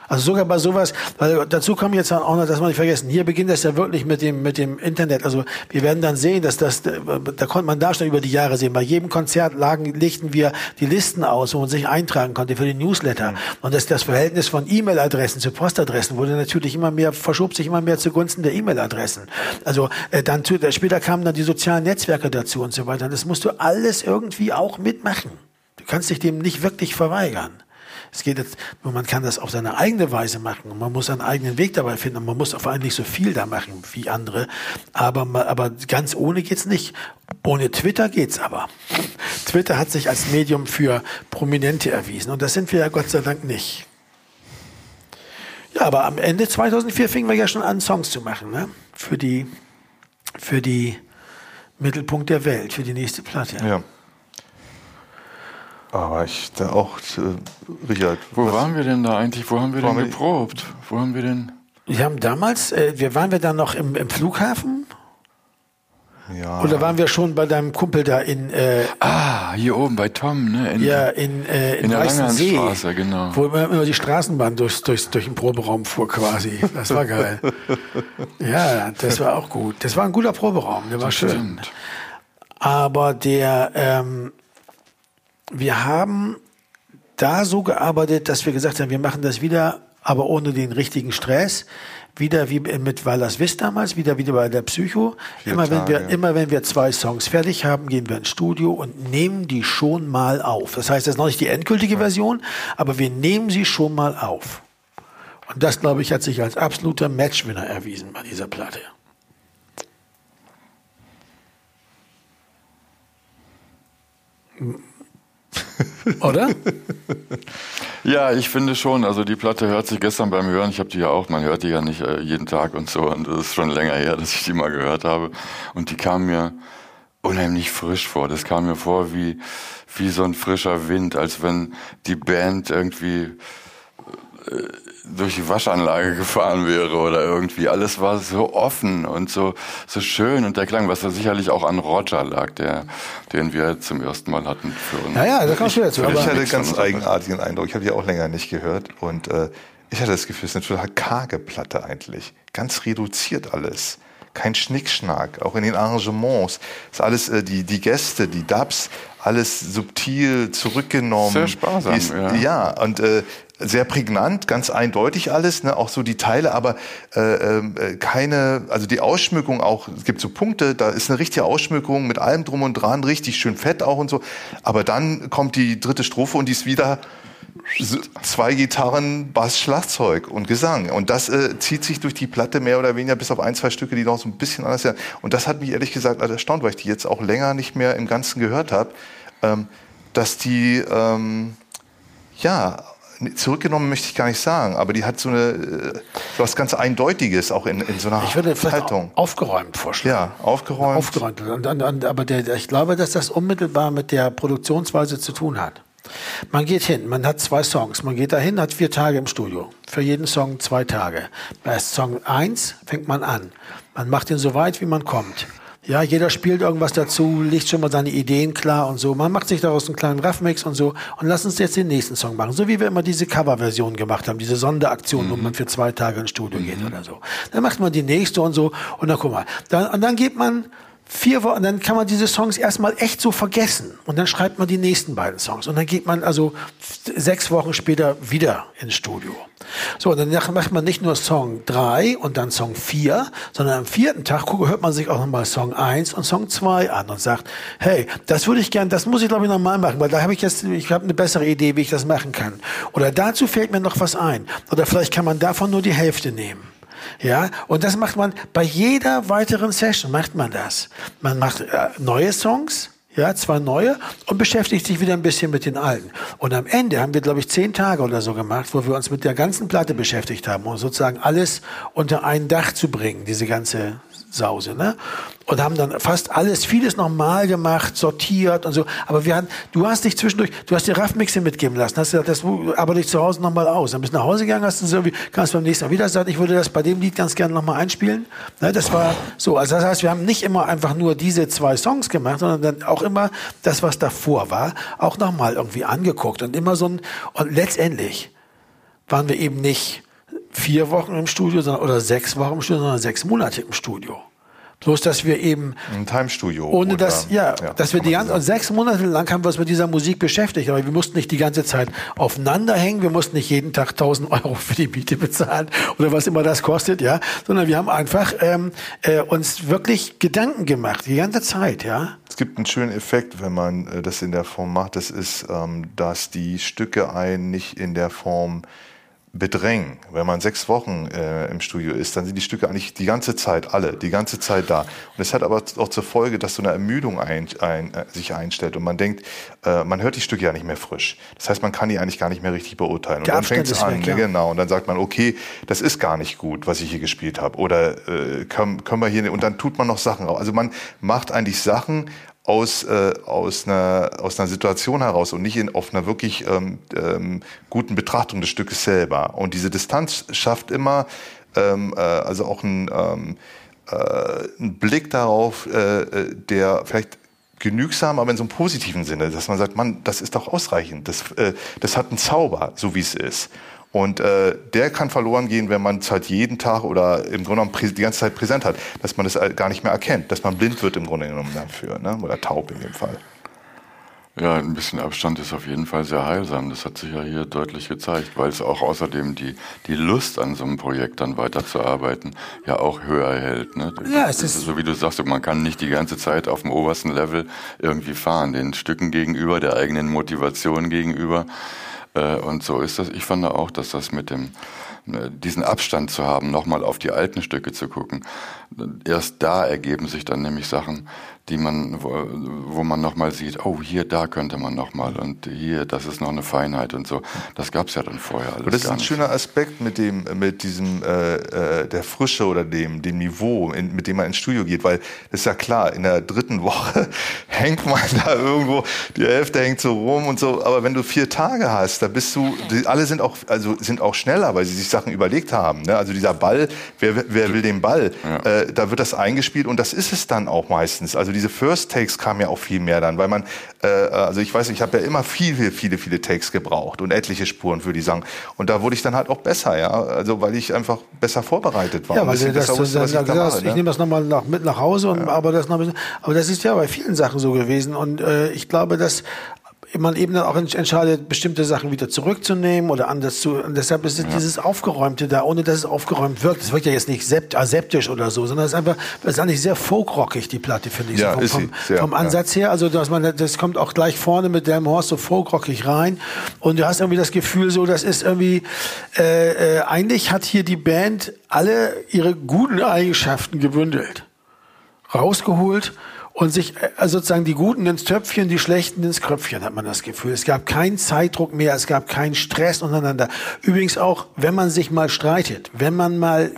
Also sogar bei sowas, weil dazu kommt jetzt auch noch, dass man nicht vergessen, hier beginnt das ja wirklich mit dem, mit dem Internet. Also wir werden dann sehen, dass das, da konnte man da schon über die Jahre sehen. Bei jedem Konzert lagen, legten wir die Listen aus, wo man sich eintragen konnte für den Newsletter. Und das, das Verhältnis von E-Mail-Adressen zu Postadressen wurde natürlich immer mehr, verschob sich immer mehr zugunsten der E-Mail-Adressen. Also äh, dann zu, später kamen dann die sozialen Netzwerke dazu und so weiter. Das musst du alles irgendwie auch mitmachen. Du kannst dich dem nicht wirklich verweigern. Es geht jetzt, man kann das auf seine eigene Weise machen und man muss einen eigenen Weg dabei finden und man muss vor allem nicht so viel da machen wie andere. Aber, aber ganz ohne geht's nicht. Ohne Twitter geht's aber. Twitter hat sich als Medium für Prominente erwiesen und das sind wir ja Gott sei Dank nicht. Ja, aber am Ende 2004 fingen wir ja schon an, Songs zu machen, ne? Für die, für die Mittelpunkt der Welt, für die nächste Platte. Ja. Aber ich da auch, äh, Richard. Wo was- waren wir denn da eigentlich? Wo haben wir denn wir- geprobt? Wo haben wir denn? Wir haben damals, äh, wir waren wir dann noch im, im Flughafen? Ja. Oder waren wir schon bei deinem Kumpel da in, äh, Ah, hier oben bei Tom, ne? In, ja, in, äh, in, In der Langerhansstraße, genau. Wo immer, immer die Straßenbahn durchs, durchs, durch den Proberaum fuhr quasi. Das war geil. ja, das war auch gut. Das war ein guter Proberaum, der war schön. Stimmt. Aber der, ähm, wir haben da so gearbeitet, dass wir gesagt haben, wir machen das wieder, aber ohne den richtigen Stress. Wieder wie mit Wallace Wiss damals, wieder wieder bei der Psycho. Vier Immer wenn wir, immer wenn wir zwei Songs fertig haben, gehen wir ins Studio und nehmen die schon mal auf. Das heißt, das ist noch nicht die endgültige Version, aber wir nehmen sie schon mal auf. Und das, glaube ich, hat sich als absoluter Matchwinner erwiesen bei dieser Platte. Oder? Ja, ich finde schon. Also die Platte hört sich gestern beim Hören, ich habe die ja auch, man hört die ja nicht äh, jeden Tag und so. Und das ist schon länger her, dass ich die mal gehört habe. Und die kam mir unheimlich frisch vor. Das kam mir vor wie, wie so ein frischer Wind, als wenn die Band irgendwie durch die Waschanlage gefahren wäre oder irgendwie. Alles war so offen und so, so schön und der Klang, was da sicherlich auch an Roger lag, der, den wir zum ersten Mal hatten. Für uns. Ja, ja, da kommst du dazu. ich Aber hatte Mix ganz eigenartigen Eindruck. Ich habe die auch länger nicht gehört und äh, ich hatte das Gefühl, es ist eine total karge Platte eigentlich. Ganz reduziert alles. Kein Schnickschnack, auch in den Arrangements. Ist alles, äh, die, die Gäste, die Dubs, alles subtil zurückgenommen. Sehr sparsam, Ist, ja. ja, und äh, sehr prägnant, ganz eindeutig alles, ne? auch so die Teile, aber äh, äh, keine, also die Ausschmückung auch, es gibt so Punkte, da ist eine richtige Ausschmückung mit allem drum und dran, richtig schön fett auch und so, aber dann kommt die dritte Strophe und die ist wieder zwei Gitarren, Bass, Schlagzeug und Gesang. Und das äh, zieht sich durch die Platte mehr oder weniger bis auf ein, zwei Stücke, die noch so ein bisschen anders sind. Und das hat mich ehrlich gesagt also erstaunt, weil ich die jetzt auch länger nicht mehr im Ganzen gehört habe, ähm, dass die, ähm, ja, zurückgenommen möchte ich gar nicht sagen, aber die hat so eine, äh, so was ganz Eindeutiges auch in, in so einer ich würde Haltung. au- aufgeräumt vorschlagen. Ja, aufgeräumt. Aufgeräumt. Und, und, und, aber der- ich glaube, dass das unmittelbar mit der Produktionsweise zu tun hat. Man geht hin, man hat zwei Songs. Man geht dahin, hat vier Tage im Studio. Für jeden Song zwei Tage. Bei Song 1 fängt man an. Man macht ihn so weit, wie man kommt. Ja, jeder spielt irgendwas dazu, legt schon mal seine Ideen klar und so. Man macht sich daraus einen kleinen Raffmix und so. Und lass uns jetzt den nächsten Song machen. So wie wir immer diese Coverversion gemacht haben, diese Sonderaktion, wo man für zwei Tage ins Studio geht oder so. Dann macht man die nächste und so. Und dann guck mal. Dann, und dann geht man vier Wochen, dann kann man diese Songs erstmal echt so vergessen. Und dann schreibt man die nächsten beiden Songs. Und dann geht man also sechs Wochen später wieder ins Studio. So, und dann macht man nicht nur Song drei und dann Song vier, sondern am vierten Tag hört man sich auch nochmal Song eins und Song zwei an und sagt, hey, das würde ich gern, das muss ich glaube ich nochmal machen, weil da habe ich jetzt, ich habe eine bessere Idee, wie ich das machen kann. Oder dazu fällt mir noch was ein. Oder vielleicht kann man davon nur die Hälfte nehmen. Ja, und das macht man bei jeder weiteren Session macht man das. Man macht äh, neue Songs, ja, zwei neue und beschäftigt sich wieder ein bisschen mit den alten. Und am Ende haben wir, glaube ich, zehn Tage oder so gemacht, wo wir uns mit der ganzen Platte beschäftigt haben, um sozusagen alles unter ein Dach zu bringen, diese ganze Sause, ne? Und haben dann fast alles, vieles nochmal gemacht, sortiert und so. Aber wir hatten, du hast dich zwischendurch, du hast dir Raffmixe mitgeben lassen, hast gesagt, das arbeite ich zu Hause nochmal aus. Dann bist du nach Hause gegangen, hast du so, wie, kannst beim nächsten Mal wieder sagen, ich würde das bei dem Lied ganz gerne nochmal einspielen. Ne, das war so. Also das heißt, wir haben nicht immer einfach nur diese zwei Songs gemacht, sondern dann auch immer das, was davor war, auch nochmal irgendwie angeguckt und immer so ein, und letztendlich waren wir eben nicht vier Wochen im Studio sondern, oder sechs Wochen im Studio, sondern sechs Monate im Studio. Bloß, dass wir eben Ein Timestudio. ohne oder- dass, ja, dass wir die ganze, und sechs Monate lang haben wir uns mit dieser Musik beschäftigt, aber wir mussten nicht die ganze Zeit aufeinander hängen, wir mussten nicht jeden Tag 1000 Euro für die Miete bezahlen oder was immer das kostet, ja, sondern wir haben einfach ähm, äh, uns wirklich Gedanken gemacht, die ganze Zeit, ja. Es gibt einen schönen Effekt, wenn man äh, das in der Form macht. Das ist, ähm, dass die Stücke einen nicht in der Form bedrängen. Wenn man sechs Wochen äh, im Studio ist, dann sind die Stücke eigentlich die ganze Zeit alle, die ganze Zeit da. Und es hat aber auch zur Folge, dass so eine Ermüdung ein, ein, äh, sich einstellt und man denkt, äh, man hört die Stücke ja nicht mehr frisch. Das heißt, man kann die eigentlich gar nicht mehr richtig beurteilen. Und Der dann fängt es an, weg, ja. genau. Und dann sagt man, okay, das ist gar nicht gut, was ich hier gespielt habe. Oder äh, können, können wir hier und dann tut man noch Sachen raus. Also man macht eigentlich Sachen aus, äh, aus, einer, aus einer Situation heraus und nicht in, auf einer wirklich ähm, ähm, guten Betrachtung des Stückes selber. Und diese Distanz schafft immer ähm, äh, also auch ein, ähm, äh, einen Blick darauf, äh, äh, der vielleicht genügsam, aber in so einem positiven Sinne, dass man sagt, man, das ist doch ausreichend, das, äh, das hat einen Zauber, so wie es ist. Und äh, der kann verloren gehen, wenn man es halt jeden Tag oder im Grunde genommen die ganze Zeit präsent hat, dass man das gar nicht mehr erkennt, dass man blind wird im Grunde genommen dafür, ne? oder taub in dem Fall. Ja, ein bisschen Abstand ist auf jeden Fall sehr heilsam. Das hat sich ja hier deutlich gezeigt, weil es auch außerdem die, die Lust an so einem Projekt dann weiterzuarbeiten ja auch höher hält. Ne? Ja, es ist so wie du sagst, man kann nicht die ganze Zeit auf dem obersten Level irgendwie fahren, den Stücken gegenüber, der eigenen Motivation gegenüber. Äh, und so ist das. Ich fand auch, dass das mit dem äh, diesen Abstand zu haben, nochmal auf die alten Stücke zu gucken. Erst da ergeben sich dann nämlich Sachen, die man, wo, wo man nochmal sieht, oh, hier, da könnte man nochmal und hier, das ist noch eine Feinheit und so. Das gab es ja dann vorher alles. Aber das ist ein nicht. schöner Aspekt mit dem, mit diesem, äh, äh, der Frische oder dem, dem Niveau, in, mit dem man ins Studio geht, weil das ist ja klar, in der dritten Woche hängt man da irgendwo, die Hälfte hängt so rum und so, aber wenn du vier Tage hast, da bist du, die, alle sind auch, also sind auch schneller, weil sie sich Sachen überlegt haben. Ne? Also dieser Ball, wer, wer will den Ball? Ja. Äh, da wird das eingespielt und das ist es dann auch meistens. Also diese First Takes kamen ja auch viel mehr dann, weil man, äh, also ich weiß ich habe ja immer viele, viele, viele Takes gebraucht und etliche Spuren für die Sang. Und da wurde ich dann halt auch besser, ja, also weil ich einfach besser vorbereitet war. Ja, weil du das, besser das, das, ich da mache, ich ne? nehme das nochmal nach, mit nach Hause, und, aber das noch ein bisschen, aber das ist ja bei vielen Sachen so gewesen und äh, ich glaube, dass man eben dann auch ents- entscheidet, bestimmte Sachen wieder zurückzunehmen oder anders zu. Und deshalb ist es dieses Aufgeräumte da, ohne dass es aufgeräumt wirkt. Es wirkt ja jetzt nicht sept, aseptisch oder so, sondern es ist einfach, es ist eigentlich sehr folkrockig, die Platte, finde ich. Ja, so vom, vom, vom ja. Ansatz her. Also, dass man, das kommt auch gleich vorne mit Damn Horse so folkrockig rein. Und du hast irgendwie das Gefühl, so, das ist irgendwie, äh, äh, eigentlich hat hier die Band alle ihre guten Eigenschaften gebündelt rausgeholt und sich also sozusagen die Guten ins Töpfchen, die Schlechten ins Kröpfchen, hat man das Gefühl. Es gab keinen Zeitdruck mehr, es gab keinen Stress untereinander. Übrigens auch, wenn man sich mal streitet, wenn man mal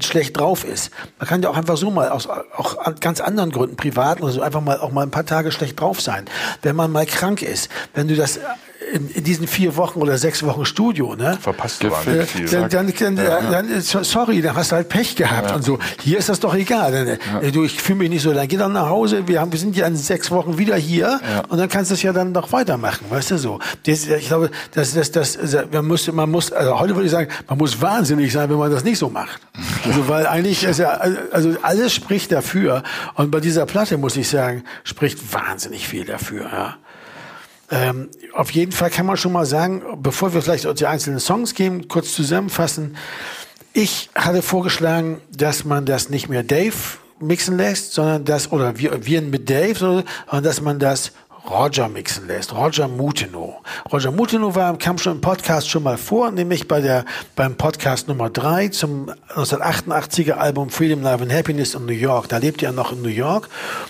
schlecht drauf ist, man kann ja auch einfach so mal aus auch an ganz anderen Gründen, privat oder so, einfach mal auch mal ein paar Tage schlecht drauf sein. Wenn man mal krank ist, wenn du das in, in diesen vier Wochen oder sechs Wochen Studio, ne? Verpasst du Äh, viel. Dann, dann, dann, dann, äh, so- sorry, dann hast du halt Pech gehabt und so. Hier ist das doch egal. Dann, äh, Du, ich fühle mich nicht so. Dann geh dann nach Hause. Wir, haben, wir sind ja in sechs Wochen wieder hier und dann kannst du es ja dann doch weitermachen, weißt du so. Das, ich glaube, das, das, das, man muss, man muss, also heute würde ich sagen, man muss wahnsinnig sein, wenn man das nicht so macht. Also weil eigentlich ist ja, also alles spricht dafür und bei dieser Platte muss ich sagen, spricht wahnsinnig viel dafür. Ja. Ähm, auf jeden Fall kann man schon mal sagen, bevor wir vielleicht auf die einzelnen Songs gehen, kurz zusammenfassen. Ich hatte vorgeschlagen, dass man das nicht mehr Dave mixen lässt, sondern das, oder wir, wir mit Dave, sondern dass man das Roger mixen lässt. Roger Mutino. Roger Mutino war, kam schon im Podcast schon mal vor, nämlich bei der, beim Podcast Nummer drei zum 1988er Album Freedom, Love and Happiness in New York. Da lebte er noch in New York.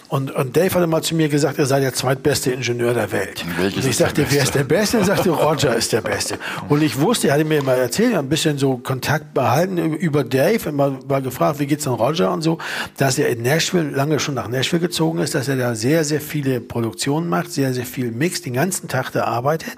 Und, und Dave hatte mal zu mir gesagt, er sei der zweitbeste Ingenieur der Welt. Welches und ich sagte, wer ist der Beste? Er sagte, Roger ist der Beste. Und ich wusste, er hatte mir immer erzählt, ein bisschen so Kontakt behalten über Dave, immer mal gefragt, wie geht's denn Roger und so, dass er in Nashville, lange schon nach Nashville gezogen ist, dass er da sehr, sehr viele Produktionen macht, sehr, sehr viel mixt, den ganzen Tag da arbeitet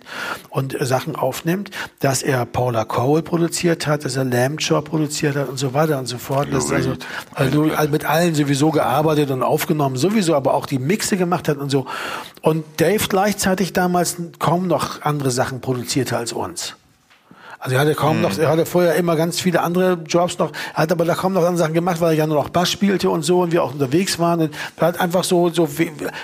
und Sachen aufnimmt, dass er Paula Cole produziert hat, dass er Lamb Chop produziert hat und so weiter und so fort. Das also, also mit allen sowieso gearbeitet und aufgenommen, sowieso, aber auch die Mixe gemacht hat und so. Und Dave gleichzeitig damals kaum noch andere Sachen produzierte als uns. Also er hatte kaum noch, er hatte vorher immer ganz viele andere Jobs noch, hat aber da kaum noch andere Sachen gemacht, weil er ja nur noch Bass spielte und so und wir auch unterwegs waren. Und er hat einfach so, so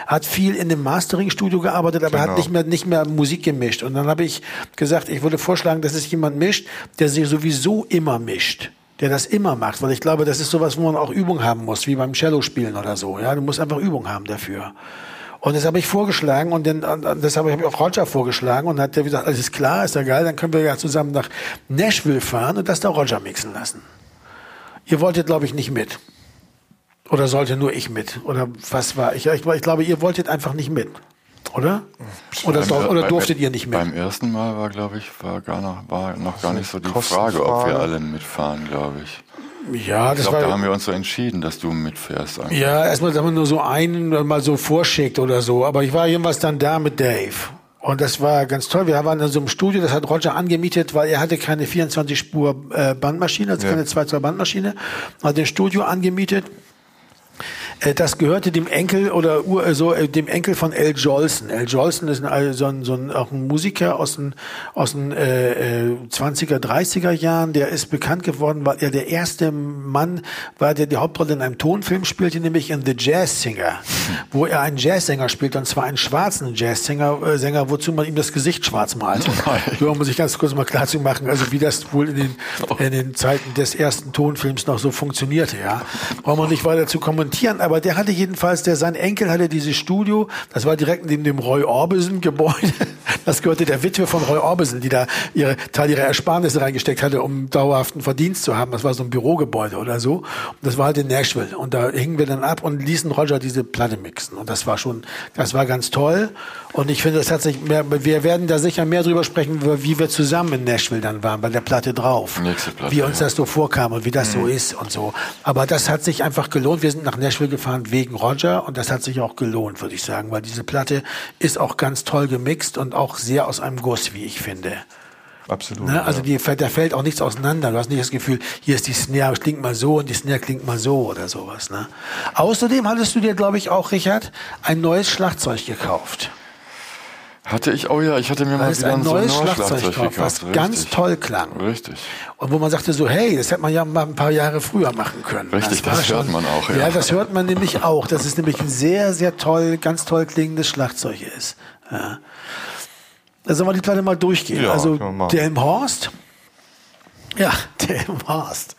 hat viel in dem Mastering-Studio gearbeitet, aber er hat Genau. nicht mehr, nicht mehr Musik gemischt. Und dann habe ich gesagt, ich würde vorschlagen, dass es jemand mischt, der sich sowieso immer mischt. Der das immer macht, weil ich glaube, das ist sowas, wo man auch Übung haben muss, wie beim Cello spielen oder so. Ja, du musst einfach Übung haben dafür. Und das habe ich vorgeschlagen und dann, das habe ich auch Roger vorgeschlagen und hat der gesagt, alles klar, ist ja geil, dann können wir ja zusammen nach Nashville fahren und das da Roger mixen lassen. Ihr wolltet, glaube ich, nicht mit. Oder sollte nur ich mit? Oder was war? Ich, ich, ich glaube, ihr wolltet einfach nicht mit. Oder? Oder, Beim- oder beim- durftet ihr nicht mit? Beim ersten Mal war, glaube ich, war, gar noch, war noch gar nicht so die. Frage, ob wir alle mitfahren, glaube ich. Ja, Ich das glaube, da war. haben wir uns so entschieden, dass du mitfährst. eigentlich. Ja, erstmal sagen wir nur so einen mal so vorschickt oder so. Aber ich war jedenfalls dann da mit Dave. Und das war ganz toll. Wir waren in so einem Studio, das hat Roger angemietet, weil er hatte keine 24-Spur äh, Bandmaschine, also Ja. keine 2 Bandmaschine. Hat ein Studio angemietet. Äh, Das gehörte dem Enkel oder äh, so, äh, dem Enkel von Al Jolson. Al Jolson ist ein, so ein, so ein, auch ein Musiker aus den, aus den äh, äh, 20er, 30er Jahren. Der ist bekannt geworden, weil er der erste Mann war, der die Hauptrolle in einem Tonfilm spielte, nämlich in The Jazz Singer, wo er einen Jazzsänger spielt, und zwar einen schwarzen Jazzsänger, äh, Sänger, wozu man ihm das Gesicht schwarz malt. So muss ich ganz kurz mal klar zu machen, also wie das wohl in den, in den Zeiten des ersten Tonfilms noch so funktionierte, ja. Brauchen wir nicht weiter zu kommentieren, aber der hatte jedenfalls, der, sein Enkel hatte dieses Studio, das war direkt neben dem Roy Orbison Gebäude. Das gehörte der Witwe von Roy Orbison, die da ihre, Teil ihrer Ersparnisse reingesteckt hatte, um dauerhaften Verdienst zu haben. Das war so ein Bürogebäude oder so. Und das war halt in Nashville. Und da hingen wir dann ab und ließen Roger diese Platte mixen. Und das war schon, das war ganz toll. Und ich finde, das hat sich mehr, wir werden da sicher mehr drüber sprechen, wie wir zusammen in Nashville dann waren, bei der Platte drauf. Nächste Platte, wie uns ja. das so vorkam und wie das so ist und so. Aber das hat sich einfach gelohnt. Wir sind nach Nashville gefahren wegen Roger und das hat sich auch gelohnt, würde ich sagen, weil diese Platte ist auch ganz toll gemixt und auch sehr aus einem Guss, wie ich finde. Absolut. Ne? Also die, da fällt auch nichts auseinander. Du hast nicht das Gefühl, hier ist die Snare, klingt mal so und die Snare klingt mal so oder sowas. Ne? Außerdem hattest du dir, glaube ich, auch, Richard, ein neues Schlagzeug gekauft. Hatte ich, oh ja, ich hatte mir mal wieder ein ein, so ein neues neues Schlagzeug Schlagzeug drauf, was gekauft. ganz Richtig. toll klang. Richtig. Und wo man sagte so, hey, das hätte man ja mal ein paar Jahre früher machen können. Richtig, war das hört man auch, ja. Ja, das hört man nämlich auch. Das ist nämlich ein sehr, sehr toll, ganz toll klingendes Schlagzeug ist. Ja. Da sollen wir die Platte mal durchgehen. Ja, also. Delmhorst. Ja, Delmhorst.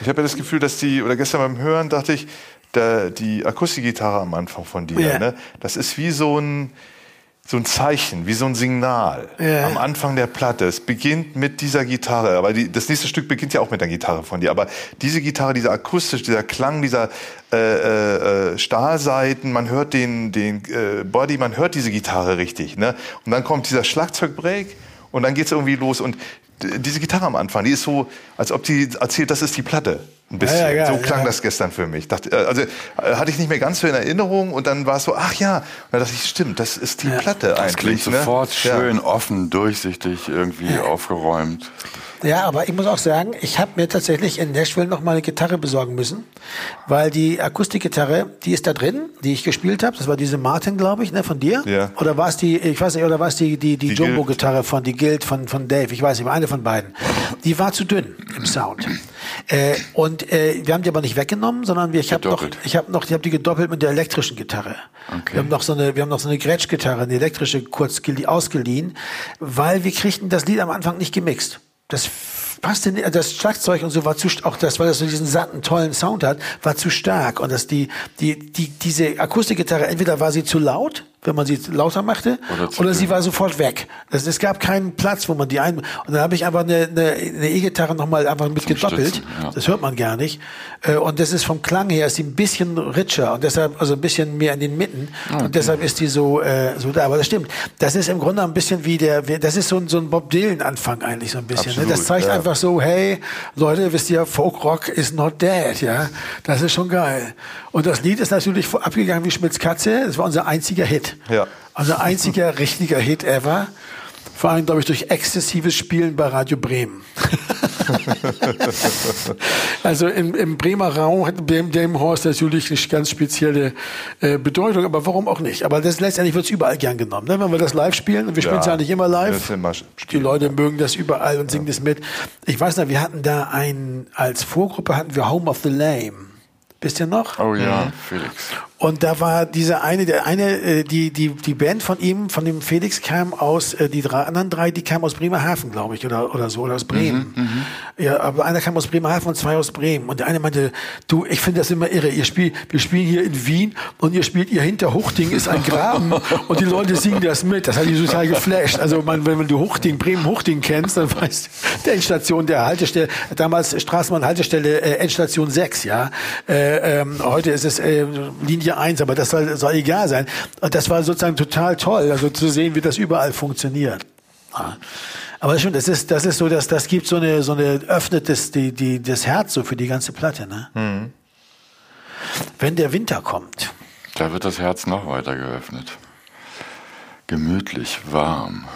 Ich habe ja das Gefühl, dass die, oder gestern beim Hören dachte ich, der, die Akustikgitarre am Anfang von dir, Ja. ne, das ist wie so ein, so ein Zeichen, wie so ein Signal Ja. am Anfang der Platte. Es beginnt mit dieser Gitarre, aber die, das nächste Stück beginnt ja auch mit der Gitarre von dir. Aber diese Gitarre, dieser akustisch, dieser Klang, dieser äh, äh, Stahlseiten, man hört den, den äh, Body, man hört diese Gitarre richtig. Ne? Und dann kommt dieser Schlagzeugbreak und dann geht's irgendwie los. Und diese Gitarre am Anfang, die ist so, als ob die erzählt, das ist die Platte. Ein bisschen. Ja, ja, so klang ja. das gestern für mich. Dachte, äh, also äh, hatte ich nicht mehr ganz so in Erinnerung und dann war es so, ach ja. Und dann dachte ich, stimmt, das ist die Platte Das eigentlich. klingt ne? sofort Ja. schön, offen, durchsichtig, irgendwie aufgeräumt. Ja, aber ich muss auch sagen, ich habe mir tatsächlich in Nashville noch mal eine Gitarre besorgen müssen, weil die Akustikgitarre, die ist da drin, die ich gespielt habe. Das war diese Martin, glaube ich, ne, von dir. Ja. Oder war es die, ich weiß nicht, oder war es die die die, Die Jumbo-Gitarre von die Guild von von Dave? Ich weiß nicht, eine von beiden. Die war zu dünn im Sound. Äh, und äh, wir haben die aber nicht weggenommen, sondern wir, ich habe noch, ich habe noch, ich habe die gedoppelt mit der elektrischen Gitarre. Okay. Wir haben noch so eine, wir haben noch so eine Gretsch-Gitarre, eine elektrische, kurz gelie- ausgeliehen, weil wir kriegten das Lied am Anfang nicht gemixt. Das passte das Schlagzeug und so war zu, auch das, weil das so diesen satten, tollen Sound hat, war zu stark. Und das die, die, die, diese Akustikgitarre, entweder war sie zu laut, wenn man sie lauter machte, Oder oder sie war sofort weg. Das, es gab keinen Platz, wo man die ein, und dann habe ich einfach eine, eine, E-Gitarre nochmal einfach mit gedoppelt. Stützen, ja. Das hört man gar nicht. Äh, Und das ist vom Klang her ist die ein bisschen richer und deshalb also ein bisschen mehr in den Mitten Ah, und deshalb ist die so äh, so da. Aber das stimmt. Das ist im Grunde ein bisschen wie der, das ist so ein, so ein Bob Dylan Anfang eigentlich so ein bisschen. Ne? Absolut, Das zeigt ja. einfach so, hey Leute, wisst ihr, Folk Rock is not dead, ja. Das ist schon geil. Und das Lied ist natürlich abgegangen wie Schmitz Katze. Das war unser einziger Hit. Ja. Unser einziger richtiger Hit ever. Vor allem, glaube ich, durch exzessives Spielen bei Radio Bremen. also im, im Bremer Raum hat dem, dem Horst natürlich eine ganz spezielle äh, Bedeutung, aber warum auch nicht? Aber das letztendlich wird es überall gern genommen. Ne? Wenn wir das live spielen, und wir spielen es ja nicht immer live, immer die. Leute mögen das überall und singen das mit. Ich weiß noch, wir hatten da ein, als Vorgruppe hatten wir Home of the Lame. Wisst ihr noch? Oh ja, Mhm. Felix. Und da war dieser eine, der eine, äh, die, die, die Band von ihm, von dem Felix kam aus, äh, die drei anderen drei, die kamen aus Bremerhaven, glaube ich, oder, oder so, oder aus Bremen. Ja, aber einer kam aus Bremerhaven und zwei aus Bremen. Und der eine meinte, du, ich finde das immer irre. Ihr spielt, wir spielen hier in Wien und ihr spielt, ihr hinter Huchting ist ein Graben und die Leute singen das mit. Das hat mich total geflasht. Also, man, wenn, wenn du Huchting, Bremen-Huchting kennst, dann weißt du, der Endstation der Haltestelle, damals Straßenbahn-Haltestelle, äh, Endstation 6, ja. Äh, ähm, heute ist es äh, Linie 1, aber das soll, soll egal sein. Und das war sozusagen total toll, also zu sehen, wie das überall funktioniert. Ja. Aber schon, das ist, das ist so, dass das gibt so eine, so eine öffnet das, die, die, das Herz so für die ganze Platte, ne? Mhm. Wenn der Winter kommt. Da wird das Herz noch weiter geöffnet. Gemütlich, warm.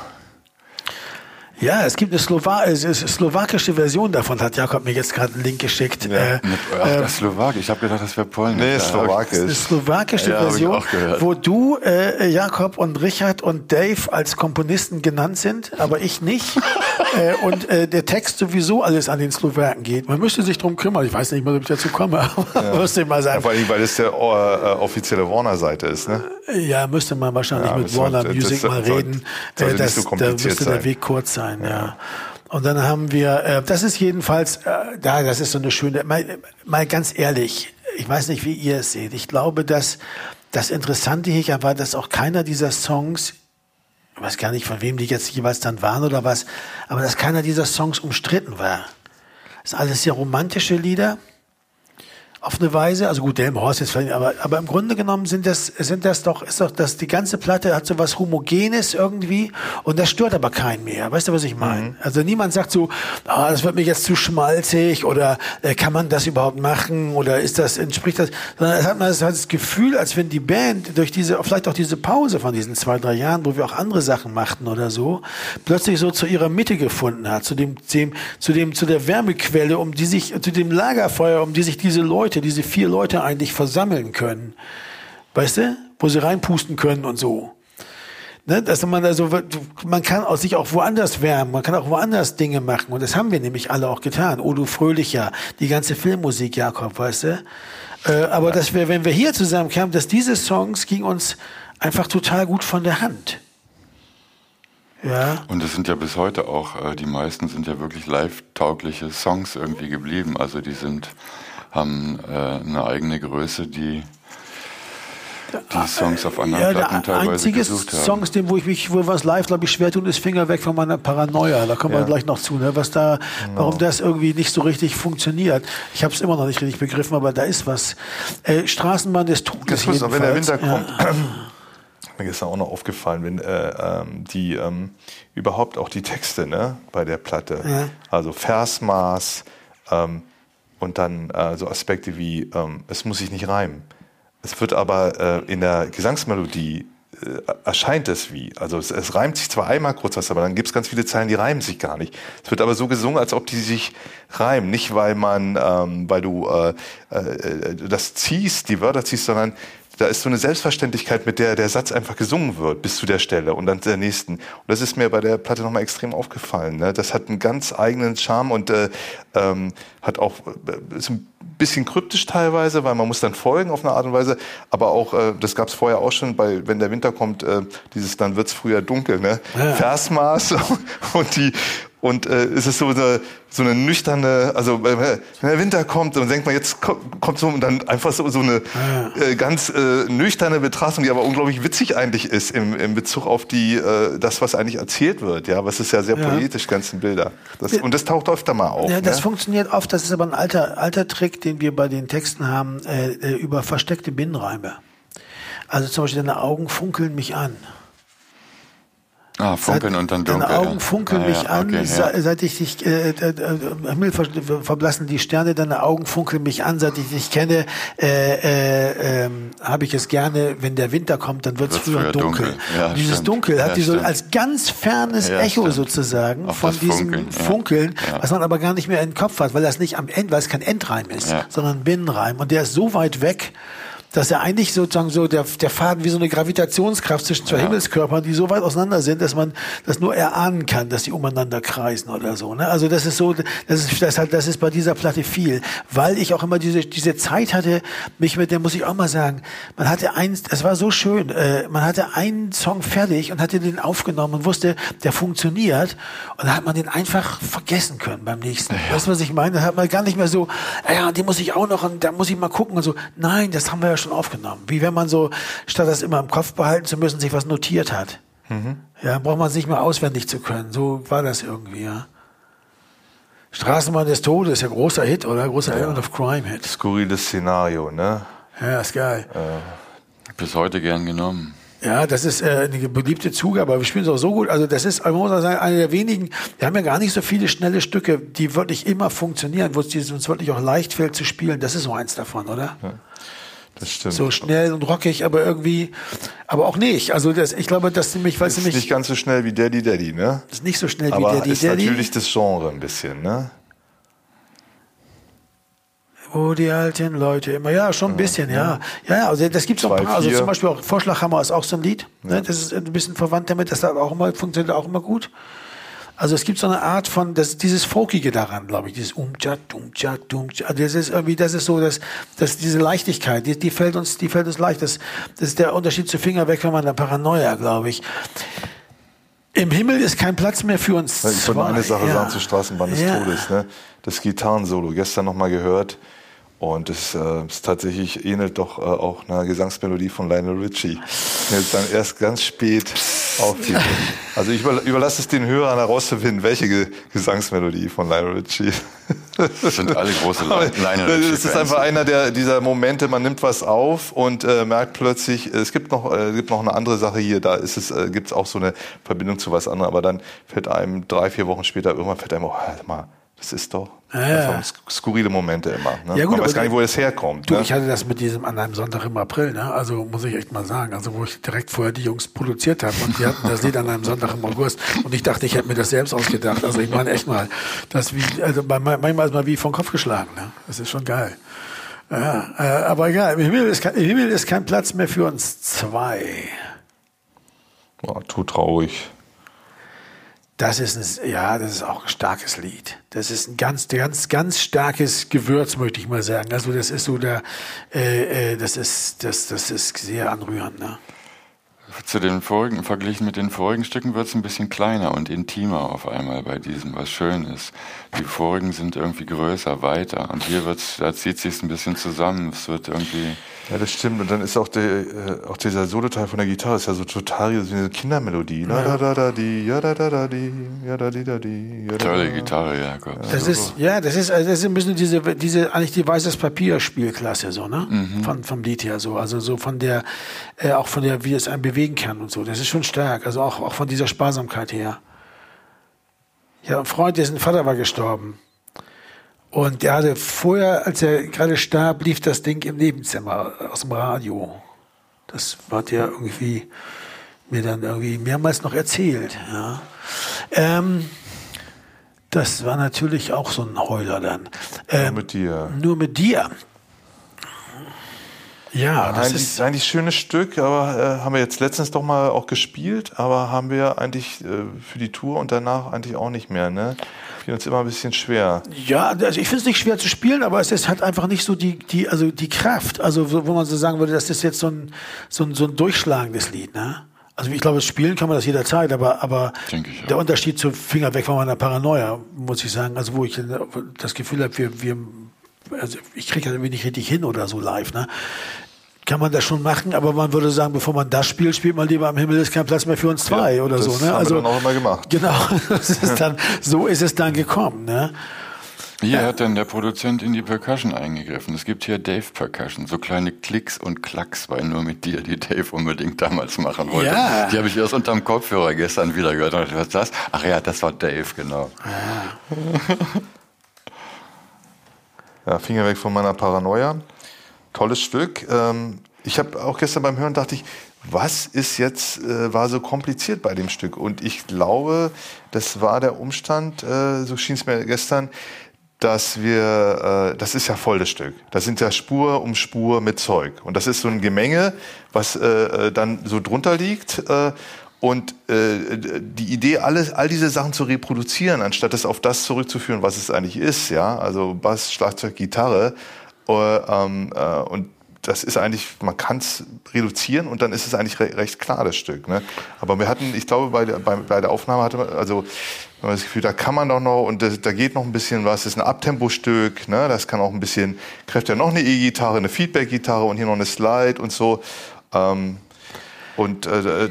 Ja, es gibt eine Slowa es ist slowakische Version davon, hat Jakob mir jetzt gerade einen Link geschickt. Ja. Äh, Mit, ach, das ist Slowak. Ich habe gedacht, das wäre Polnisch. Nee, Ja, Slowakisch. eine slowakische Ja, ich Version, wo du, äh, Jakob und Richard und Dave als Komponisten genannt sind, aber ich nicht. äh, und äh, der Text sowieso alles an den Slowaken geht. Man müsste sich drum kümmern. Ich weiß nicht mal, ob ich dazu komme, aber müsste mal Ja, sagen. vor allem, weil das der äh, offizielle Warner-Seite ist, ne? Ja, müsste man wahrscheinlich Ja, mit das Warner sollte- Music das mal reden. sollte Äh, nicht so da müsste der. Weg kurz sein, ja. Und dann haben wir, äh, das ist jedenfalls, äh, da, das ist so eine schöne, mal, mal ganz ehrlich, ich weiß nicht, wie ihr es seht. Ich glaube, dass das Interessante hier war, dass auch keiner dieser Songs, ich weiß gar nicht, von wem die jetzt jeweils dann waren oder was, aber dass keiner dieser Songs umstritten war. Das sind alles sehr romantische Lieder auf eine Weise, also gut, Delmenhorst jetzt vielleicht, aber, aber im Grunde genommen sind das, sind das doch, ist doch, das, die ganze Platte hat so was Homogenes irgendwie und das stört aber keinen mehr. Weißt du, was ich meine? Also niemand sagt so, ah, das wird mir jetzt zu schmalzig oder äh, kann man das überhaupt machen oder ist das, entspricht das, sondern es hat man das Gefühl, als wenn die Band durch diese, vielleicht auch diese Pause von diesen zwei, drei Jahren, wo wir auch andere Sachen machten oder so, plötzlich so zu ihrer Mitte gefunden hat, zu dem, dem, zu dem, zu der Wärmequelle, um die sich, zu dem Lagerfeuer, um die sich diese Leute, diese vier Leute eigentlich versammeln können. Weißt du? Wo sie reinpusten können und so. Ne, dass man also, man kann auch sich auch woanders wärmen, man kann auch woanders Dinge machen. Und das haben wir nämlich alle auch getan. Odo Fröhlicher, die ganze Filmmusik, Jakob, weißt du? Äh, aber dass wir, wenn wir hier zusammenkamen, dass diese Songs ging uns einfach total gut von der Hand. Ja. Und es sind ja bis heute auch, äh, die meisten sind ja wirklich live-taugliche Songs irgendwie geblieben. Also die sind, haben äh, eine eigene Größe, die die Songs auf anderen Ja, Platten teilweise gesucht haben. Songs, dem, wo ich mich, wo was live, glaube ich, schwer tun, ist Finger weg von meiner Paranoia. Da kommen wir Ja. gleich noch zu, ne? was da, Genau. warum das irgendwie nicht so richtig funktioniert. Ich habe es immer noch nicht richtig begriffen, aber da ist was. Äh, Straßenbahn des Todes. Das muss, wenn der Winter kommt, mir gestern auch noch aufgefallen, wenn äh, ähm, die ähm, überhaupt auch die Texte ne, bei der Platte, Ja. also Versmaß ähm, und dann äh, so Aspekte wie ähm, es muss sich nicht reimen. Es wird aber äh, in der Gesangsmelodie äh, erscheint es wie. Also es, es reimt sich zwar einmal kurz was, aber dann gibt es ganz viele Zeilen, die reimen sich gar nicht. Es wird aber so gesungen, als ob die sich reimen. Nicht weil man, ähm, weil du äh, äh, das ziehst, die Wörter ziehst, sondern da ist so eine Selbstverständlichkeit, mit der der Satz einfach gesungen wird, bis zu der Stelle und dann der nächsten. Und das ist mir bei der Platte nochmal extrem aufgefallen. Ne? Das hat einen ganz eigenen Charme und äh, ähm, hat auch äh, ist ein bisschen kryptisch teilweise, weil man muss dann folgen auf eine Art und Weise. Aber auch, äh, das gab es vorher auch schon, bei wenn der Winter kommt, äh, dieses dann wird's früher dunkel, ne? Versmaß und die und äh, es ist so eine, so eine nüchterne, also äh, wenn der Winter kommt, dann denkt man, jetzt kommt, kommt so und dann einfach so, so eine äh, ganz äh, nüchterne Betrachtung, die aber unglaublich witzig eigentlich ist im, im Bezug auf die, äh, das, was eigentlich erzählt wird. Ja, was ist ja sehr Ja. poetisch, ganzen Bilder. Das, und das taucht öfter mal auf. Ja, das ne? funktioniert oft. Das ist aber ein alter, alter Trick, den wir bei den Texten haben, äh, äh, über versteckte Binnenreime. Also zum Beispiel, deine Augen funkeln mich an. Ah, funkeln Seit- und dann dunkel. Deine Augen ja. funkeln Ah, mich ja, an, okay, ja. seit ich dich, äh, äh, äh, Himmel ver verblassen die Sterne, deine Augen funkeln mich an, seit ich dich kenne, äh, äh, ähm, habe ich es gerne, wenn der Winter kommt, dann wird es früher früher dunkel. dunkel. Ja, dieses stimmt. Dunkel hat Ja, die so als ganz fernes Ja, Echo stimmt. sozusagen Auf von diesem Funkeln, ja. Funkeln, Ja. was man aber gar nicht mehr im Kopf hat, weil das nicht am Ende, weil es kein Endreim ist, Ja. sondern ein Binnenreim. Und der ist so weit weg, dass er eigentlich sozusagen so der, der Faden wie so eine Gravitationskraft zwischen zwei Ja. Himmelskörpern, die so weit auseinander sind, dass man das nur erahnen kann, dass sie umeinander kreisen oder so. Ne? Also das ist so, das ist das halt, das ist bei dieser Platte viel, weil ich auch immer diese diese Zeit hatte, mich mit der muss ich auch mal sagen, man hatte eins, es war so schön, äh, man hatte einen Song fertig und hatte den aufgenommen und wusste, der funktioniert und dann hat man den einfach vergessen können beim nächsten. Weißt du, was ich meine? Dann hat man gar nicht mehr so, "Ah ja, den muss ich auch noch und da muss ich mal gucken und so. Nein, das haben wir ja schon aufgenommen. Wie wenn man so, statt das immer im Kopf behalten zu müssen, sich was notiert hat. Ja, braucht man es nicht mehr auswendig zu können. So war das irgendwie, ja. Straßenbahn des Todes, ja großer Hit, oder? Großer Element of Crime Hit. Skurriles Szenario, ne? Ja, ist geil. Bis heute gern genommen. Ja, das ist äh, eine beliebte Zugabe, aber wir spielen es auch so gut. Also das ist, man muss auch sagen, eine der wenigen, wir haben ja gar nicht so viele schnelle Stücke, die wirklich immer funktionieren, wo es uns wirklich auch leicht fällt zu spielen. Das ist so eins davon, oder? Ja. Das stimmt. So schnell und rockig, aber irgendwie, aber auch nicht. Also das, ich glaube, dass nämlich, weil es nämlich nicht ganz so schnell wie Daddy Daddy, ne? Ist nicht so schnell aber wie Daddy ist Daddy. natürlich das Genre ein bisschen, ne? Wo die alten Leute immer, ja, schon ein bisschen, ja. Ja, ja, also das gibt's auch ein paar. Also zum Beispiel auch Vorschlaghammer ist auch so ein Lied. Ne? Das ist ein bisschen verwandt damit, das hat auch immer, funktioniert auch immer gut. Also es gibt so eine Art von, das, dieses Folkige daran, glaube ich, dieses Umja, Dumja, Dumja. Also das ist irgendwie, das ist so, dass, dass diese Leichtigkeit, die, die fällt uns, die fällt uns leicht. Das, das ist der Unterschied zu Finger weg, wenn man da Paranoia, glaube ich. Im Himmel ist kein Platz mehr für uns. Ich wollte eine Sache ja. sagen zur Straßenbahn des ja. Todes. Ne? Das Gitarrensolo, gestern nochmal gehört. Und es äh, ist tatsächlich ähnelt doch äh, auch einer Gesangsmelodie von Lionel Richie. Jetzt dann erst ganz spät auffiel. Also ich überlasse es den Hörern herauszufinden, welche Ge Gesangsmelodie von Lionel Richie. Das sind alle große Lionel Richie. Es ist einfach einer der dieser Momente, man nimmt was auf und äh, merkt plötzlich, es gibt noch äh, gibt noch eine andere Sache hier, da ist es äh, gibt es auch so eine Verbindung zu was anderem, aber dann fällt einem drei, vier Wochen später irgendwann fällt einem, oh, halt mal, das ist doch ja. skurrile Momente immer. Ne? Ja, gut, Man weiß gar nicht, wo das herkommt. Du, ne? ich hatte das mit diesem an einem Sonntag im April, ne? also muss ich echt mal sagen, also wo ich direkt vorher die Jungs produziert habe und die hatten das Lied an einem Sonntag im August und ich dachte, ich hätte mir das selbst ausgedacht. Also ich meine echt mal, das wie, also manchmal ist mal wie vom Kopf geschlagen. Ne? Das ist schon geil. Ja, äh, aber egal, im Himmel, ist kein, im Himmel ist kein Platz mehr für uns zwei. Boah, tut traurig. Das ist ein, ja, das ist auch ein starkes Lied. Das ist ein ganz, ganz, ganz starkes Gewürz, möchte ich mal sagen. Also das ist so der, äh, äh, das ist, das, das ist sehr anrührend. Ne? Zu den vorigen, verglichen mit den vorigen Stücken wird es ein bisschen kleiner und intimer auf einmal bei diesem, was schön ist. Die vorigen sind irgendwie größer, weiter und hier wird's, da zieht sich ein bisschen zusammen. Es wird irgendwie ja, das stimmt. Und dann ist auch, der, äh, auch dieser Solo-Teil von der Gitarre ist ja so total wie eine Kindermelodie. Ja. Da, da, da, die, ja, da, da, da, die, ja, da, die, da, die, ja, da, Tolle Gitarre, ja, Gott. Das ist, ja, das ist, also das ist ein bisschen diese, diese, eigentlich die weißes Papier-Spielklasse, so, ne? Mhm. Von, vom Lied her, so. Also, so von der, äh, auch von der, wie es einen bewegen kann und so. Das ist schon stark. Also auch, auch von dieser Sparsamkeit her. Ja, ein Freund, dessen Vater war gestorben. Und der hatte vorher, als er gerade starb, lief das Ding im Nebenzimmer aus dem Radio. Das hat er irgendwie mir dann irgendwie mehrmals noch erzählt. Ja. Ähm, das war natürlich auch so ein Heuler dann. Ähm, nur mit dir. Nur mit dir. Ja, das eigentlich, ist eigentlich ein schönes Stück, aber äh, haben wir jetzt letztens doch mal auch gespielt, aber haben wir eigentlich äh, für die Tour und danach eigentlich auch nicht mehr, ne? Fiel uns immer ein bisschen schwer. Ja, also ich finde es nicht schwer zu spielen, aber es ist halt einfach nicht so die, die, also die Kraft, also wo man so sagen würde, das ist jetzt so ein, so ein, so ein durchschlagendes Lied, ne? Also ich glaube, spielen kann man das jederzeit, aber, aber ich, der Unterschied zu Finger weg von meiner Paranoia, muss ich sagen, also wo ich das Gefühl habe, wir, wir also ich kriege das irgendwie nicht richtig hin oder so live, ne? Kann man das schon machen, aber man würde sagen, bevor man das spielt, spielt man lieber am Himmel ist kein Platz mehr für uns zwei ja, oder so. Ne? Haben also wir dann auch immer gemacht. Genau, das ist dann, so ist es dann gekommen. Ne? Hier ja. hat dann der Produzent in die Percussion eingegriffen. Es gibt hier Dave Percussion, so kleine Klicks und Klacks bei nur mit dir, die Dave unbedingt damals machen wollte. Ja. Die habe ich erst unterm Kopfhörer gestern wieder gehört. Und was ist das? Ach ja, das war Dave, genau. Ja, ja Finger weg von meiner Paranoia tolles Stück. Ähm, ich habe auch gestern beim Hören dachte ich, was ist jetzt, äh, war so kompliziert bei dem Stück? Und ich glaube, das war der Umstand, äh, so schien es mir gestern, dass wir, äh, das ist ja voll das Stück. Das sind ja Spur um Spur mit Zeug. Und das ist so ein Gemenge, was äh, äh dann so drunter liegt. Äh, und äh, die Idee, alles, all diese Sachen zu reproduzieren, anstatt es auf das zurückzuführen, was es eigentlich ist, ja, also Bass, Schlagzeug, Gitarre, und das ist eigentlich, man kann es reduzieren und dann ist es eigentlich re recht klar, das Stück. Ne? Aber wir hatten, ich glaube, bei der, bei, bei der Aufnahme hatte man, also man das Gefühl, da kann man doch noch und das, da geht noch ein bisschen was. Das ist ein Abtempo-Stück, ne? das kann auch ein bisschen kräftiger. Noch eine E-Gitarre, eine Feedback-Gitarre und hier noch eine Slide und so. Ähm, und äh,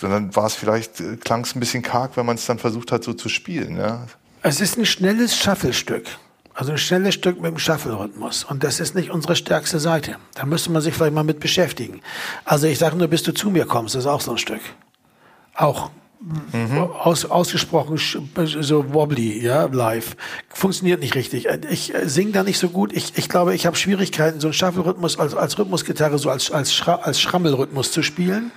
dann war es vielleicht, äh, klang es ein bisschen karg, wenn man es dann versucht hat, so zu spielen. Ja? Es ist ein schnelles Shuffle-Stück. Also ein schnelles Stück mit dem Shuffle-Rhythmus. Und das ist nicht unsere stärkste Seite. Da müsste man sich vielleicht mal mit beschäftigen. Also ich sage nur, bis du zu mir kommst, ist auch so ein Stück. Auch Mhm. Aus, ausgesprochen so wobbly, ja, live. Funktioniert nicht richtig. Ich singe da nicht so gut. Ich, ich glaube, ich habe Schwierigkeiten, so einen Shuffle-Rhythmus als, als Rhythmusgitarre, so als, als, Schra als Schrammelrhythmus zu spielen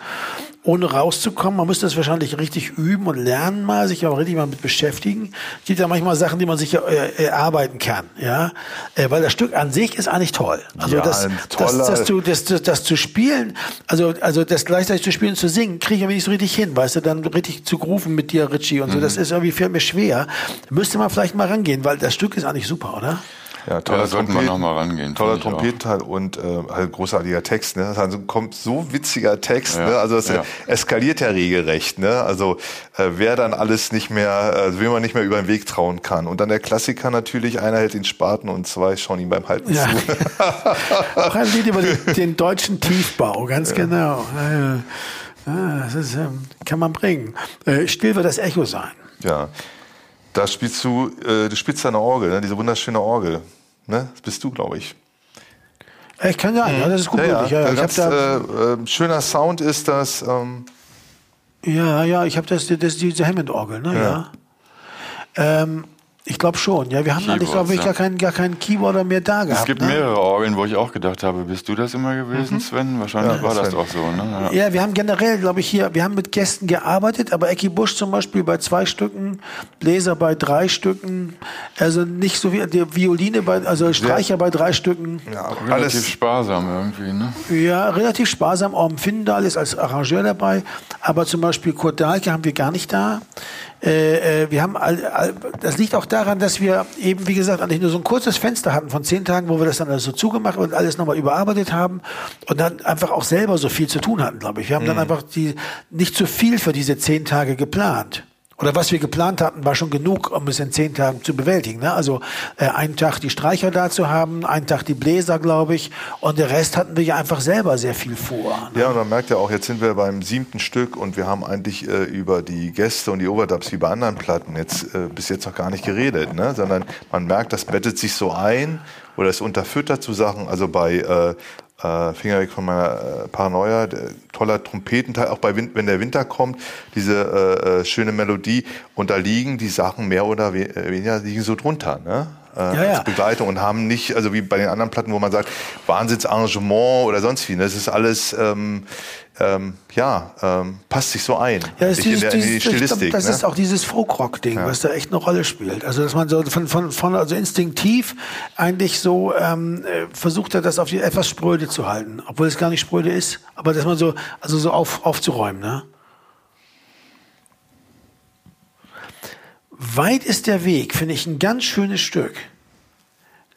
ohne rauszukommen. Man müsste das wahrscheinlich richtig üben und lernen mal, sich auch richtig mal mit beschäftigen. Es gibt ja manchmal Sachen, die man sich äh, erarbeiten kann, ja, äh, weil das Stück an sich ist eigentlich toll. Also Ja, das, das, das, zu, das, das, das zu spielen, also also das gleichzeitig zu spielen und zu singen, kriege ich aber nicht so richtig hin, weißt du, dann richtig zu grooven mit dir, Richie und so. Das ist irgendwie fällt mir schwer. Müsste man vielleicht mal rangehen, weil das Stück ist eigentlich super, oder? Ja, Ja, da sollten wir Trompeten- noch mal rangehen, Toller. Trompetenteil und äh, halt großartiger Text. Ne? Das also kommt so witziger Text. Ja, Ne? Also das ja. eskaliert ja regelrecht. Ne? Also äh, wer dann alles nicht mehr, äh, wem man nicht mehr über den Weg trauen kann. Und dann der Klassiker natürlich, einer hält den Spaten und zwei schauen ihm beim Halten Ja. zu. Auch ein Lied über den, den deutschen Tiefbau, ganz genau. Äh, ah, das ist, ähm, kann man bringen. Äh, still wird das Echo sein. Ja. Da spielst du, äh, du spielst deine Orgel, ne? diese wunderschöne Orgel. Ne? Das bist du, glaube ich. Äh, Ich kann sagen, ja, das ist gut Ja, ja. Ja, ja. Ich Ganz da, äh, äh, schöner Sound ist das. Ähm, ja, ja, ich habe das, das, diese Hammond-Orgel, ne, ja. Ähm, ich glaube schon, ja. Wir haben eigentlich, Keyboards, glaube ich, ja. gar keinen, gar keinen Keyboarder mehr da gehabt. Es gibt ne? mehrere Orgeln, wo ich auch gedacht habe, bist du das immer gewesen, Sven? Wahrscheinlich Ja, war das Sven. auch so, ne? Ja. Ja, wir haben generell, glaube ich, hier, wir haben mit Gästen gearbeitet, aber Ecki Busch zum Beispiel bei zwei Stücken, Bläser bei drei Stücken, also nicht so wie die Violine bei, also Streicher bei drei Stücken. ja, Relativ alles sparsam irgendwie, ne? Ja, relativ sparsam. Orm Findal ist als Arrangeur dabei, aber zum Beispiel Kurt Dahlke haben wir gar nicht da. Äh, äh, wir haben all, all, das liegt auch daran, dass wir eben, wie gesagt, eigentlich nur so ein kurzes Fenster hatten von zehn Tagen, wo wir das dann alles so zugemacht und alles nochmal überarbeitet haben und dann einfach auch selber so viel zu tun hatten, glaube ich. Wir haben dann einfach die nicht zu viel für diese zehn Tage geplant. Oder was wir geplant hatten, war schon genug, um es in zehn Tagen zu bewältigen. Ne? Also äh, einen Tag die Streicher da zu haben, einen Tag die Bläser, glaube ich, und der Rest hatten wir ja einfach selber sehr viel vor. Ne? Ja, und man merkt ja auch, jetzt sind wir beim siebten Stück und wir haben eigentlich äh, über die Gäste und die Overdubs wie bei anderen Platten jetzt äh, bis jetzt noch gar nicht geredet, ne? sondern man merkt, das bettet sich so ein oder es unterfüttert zu Sachen. Also bei äh, äh, Finger weg von meiner äh, Paranoia, toller Trompetenteil, auch bei Win wenn der Winter kommt, diese äh, äh, schöne Melodie und da liegen die Sachen mehr oder äh, weniger liegen so drunter. Ne? Äh, Ja, ja. als Begleitung und haben nicht, also wie bei den anderen Platten, wo man sagt, Wahnsinnsarrangement oder sonst wie. ne? Das ist alles, ähm, ähm, ja, ähm, passt sich so ein. Ja, das, ist dieses, in, der, in die ich glaub, Stilistik. das ne? ist auch dieses Folkrock-Ding, was da echt eine Rolle spielt. Also dass man so von, von, von also instinktiv eigentlich so ähm, äh, versucht hat, das auf die etwas spröde zu halten, obwohl es gar nicht spröde ist, aber dass man so also so auf, aufzuräumen. Ne? Weit ist der Weg, finde ich ein ganz schönes Stück.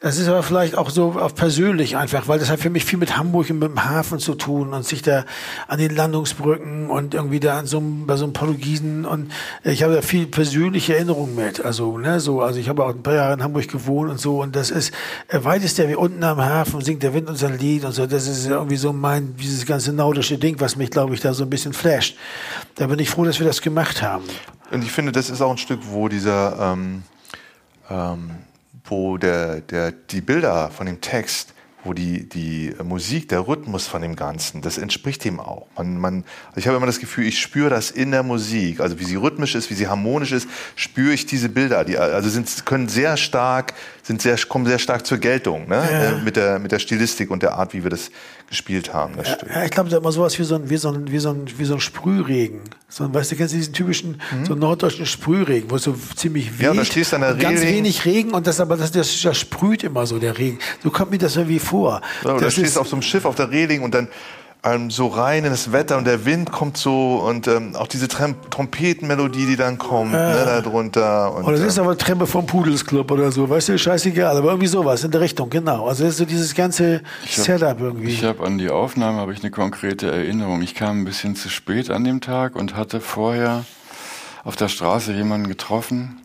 Das ist aber vielleicht auch so auf persönlich einfach, weil das hat für mich viel mit Hamburg und mit dem Hafen zu tun und sich da an den Landungsbrücken und irgendwie da an so einem, bei so einem Portugiesen und ich habe da viel persönliche Erinnerungen mit. Also, ne, so, also ich habe auch ein paar Jahre in Hamburg gewohnt und so und das ist, äh, weit ist der wie unten am Hafen singt der Wind unser Lied und so. Das ist irgendwie so mein, dieses ganze naudische Ding, was mich, glaube ich, da so ein bisschen flasht. Da bin ich froh, dass wir das gemacht haben. Und ich finde, das ist auch ein Stück, wo dieser, ähm, ähm, wo der, der, die Bilder von dem Text, wo die, die Musik, der Rhythmus von dem Ganzen, das entspricht dem auch. Man, man, also ich habe immer das Gefühl, ich spüre das in der Musik. Also wie sie rhythmisch ist, wie sie harmonisch ist, spüre ich diese Bilder. Die also sind, können sehr stark, sind sehr, kommen sehr stark zur Geltung, ne? Äh, mit der, mit der Stilistik und der Art, wie wir das gespielt haben, das Stück. Ja, ich glaube, da immer sowas wie so ein, wie so ein, wie so ein, wie so ein Sprühregen. So ein, weißt du, kennst du diesen typischen, so einen norddeutschen Sprühregen, wo es so ziemlich weht. Mhm. Ja, da stehst an der und Ganz wenig Regen und das aber, das, das, das sprüht immer so, der Regen. So kommt mir das irgendwie vor. Ja, das stehst ist, auf so einem Schiff auf der Reling und dann ähm, so rein in das Wetter und der Wind kommt so und ähm, auch diese Tram Trompetenmelodie, die dann kommt, ne, da drunter. Und, oder das äh, ist aber Treppe vom Pudelsclub oder so, weißt du, scheißegal, aber irgendwie sowas in der Richtung, genau. Also das ist so dieses ganze hab- Setup irgendwie. Ich habe an die Aufnahme habe ich eine konkrete Erinnerung. Ich kam ein bisschen zu spät an dem Tag und hatte vorher auf der Straße jemanden getroffen,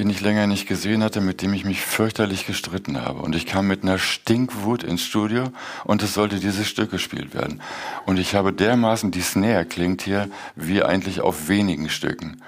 den ich länger nicht gesehen hatte, mit dem ich mich fürchterlich gestritten habe. Und ich kam mit einer Stinkwut ins Studio und es sollte dieses Stück gespielt werden. Und ich habe dermaßen, die Snare klingt hier wie eigentlich auf wenigen Stücken.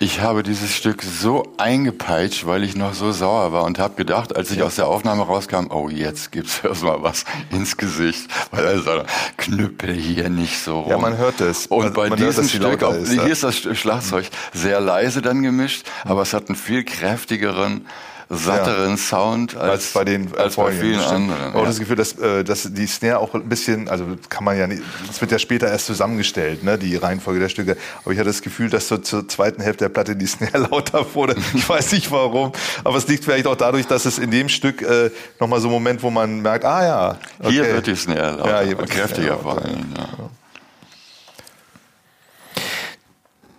Ich habe dieses Stück so eingepeitscht, weil ich noch so sauer war und habe gedacht, als ich aus der Aufnahme rauskam, oh, jetzt gibt's erstmal was ins Gesicht, weil er sagt, knüppel hier nicht so rum. Ja, man hört es. Und Man- bei hört, diesem die Stück, auch, ist, hier ja. ist das Schlagzeug sehr leise dann gemischt, aber es hat einen viel kräftigeren, satteren Sound als, als bei den äh, als bei vielen stimmt. anderen. Ich habe auch ja. das Gefühl, dass, äh, dass die Snare auch ein bisschen, also kann man ja nicht, das wird ja später erst zusammengestellt, ne, die Reihenfolge der Stücke. Aber ich hatte das Gefühl, dass so zur zweiten Hälfte der Platte die Snare lauter wurde. Ich weiß nicht warum, aber es liegt vielleicht auch dadurch, dass es in dem Stück äh, nochmal so ein Moment, wo man merkt, ah ja, okay. Hier wird die Snare lauter, Ja, hier wird kräftiger vor allem. Ja.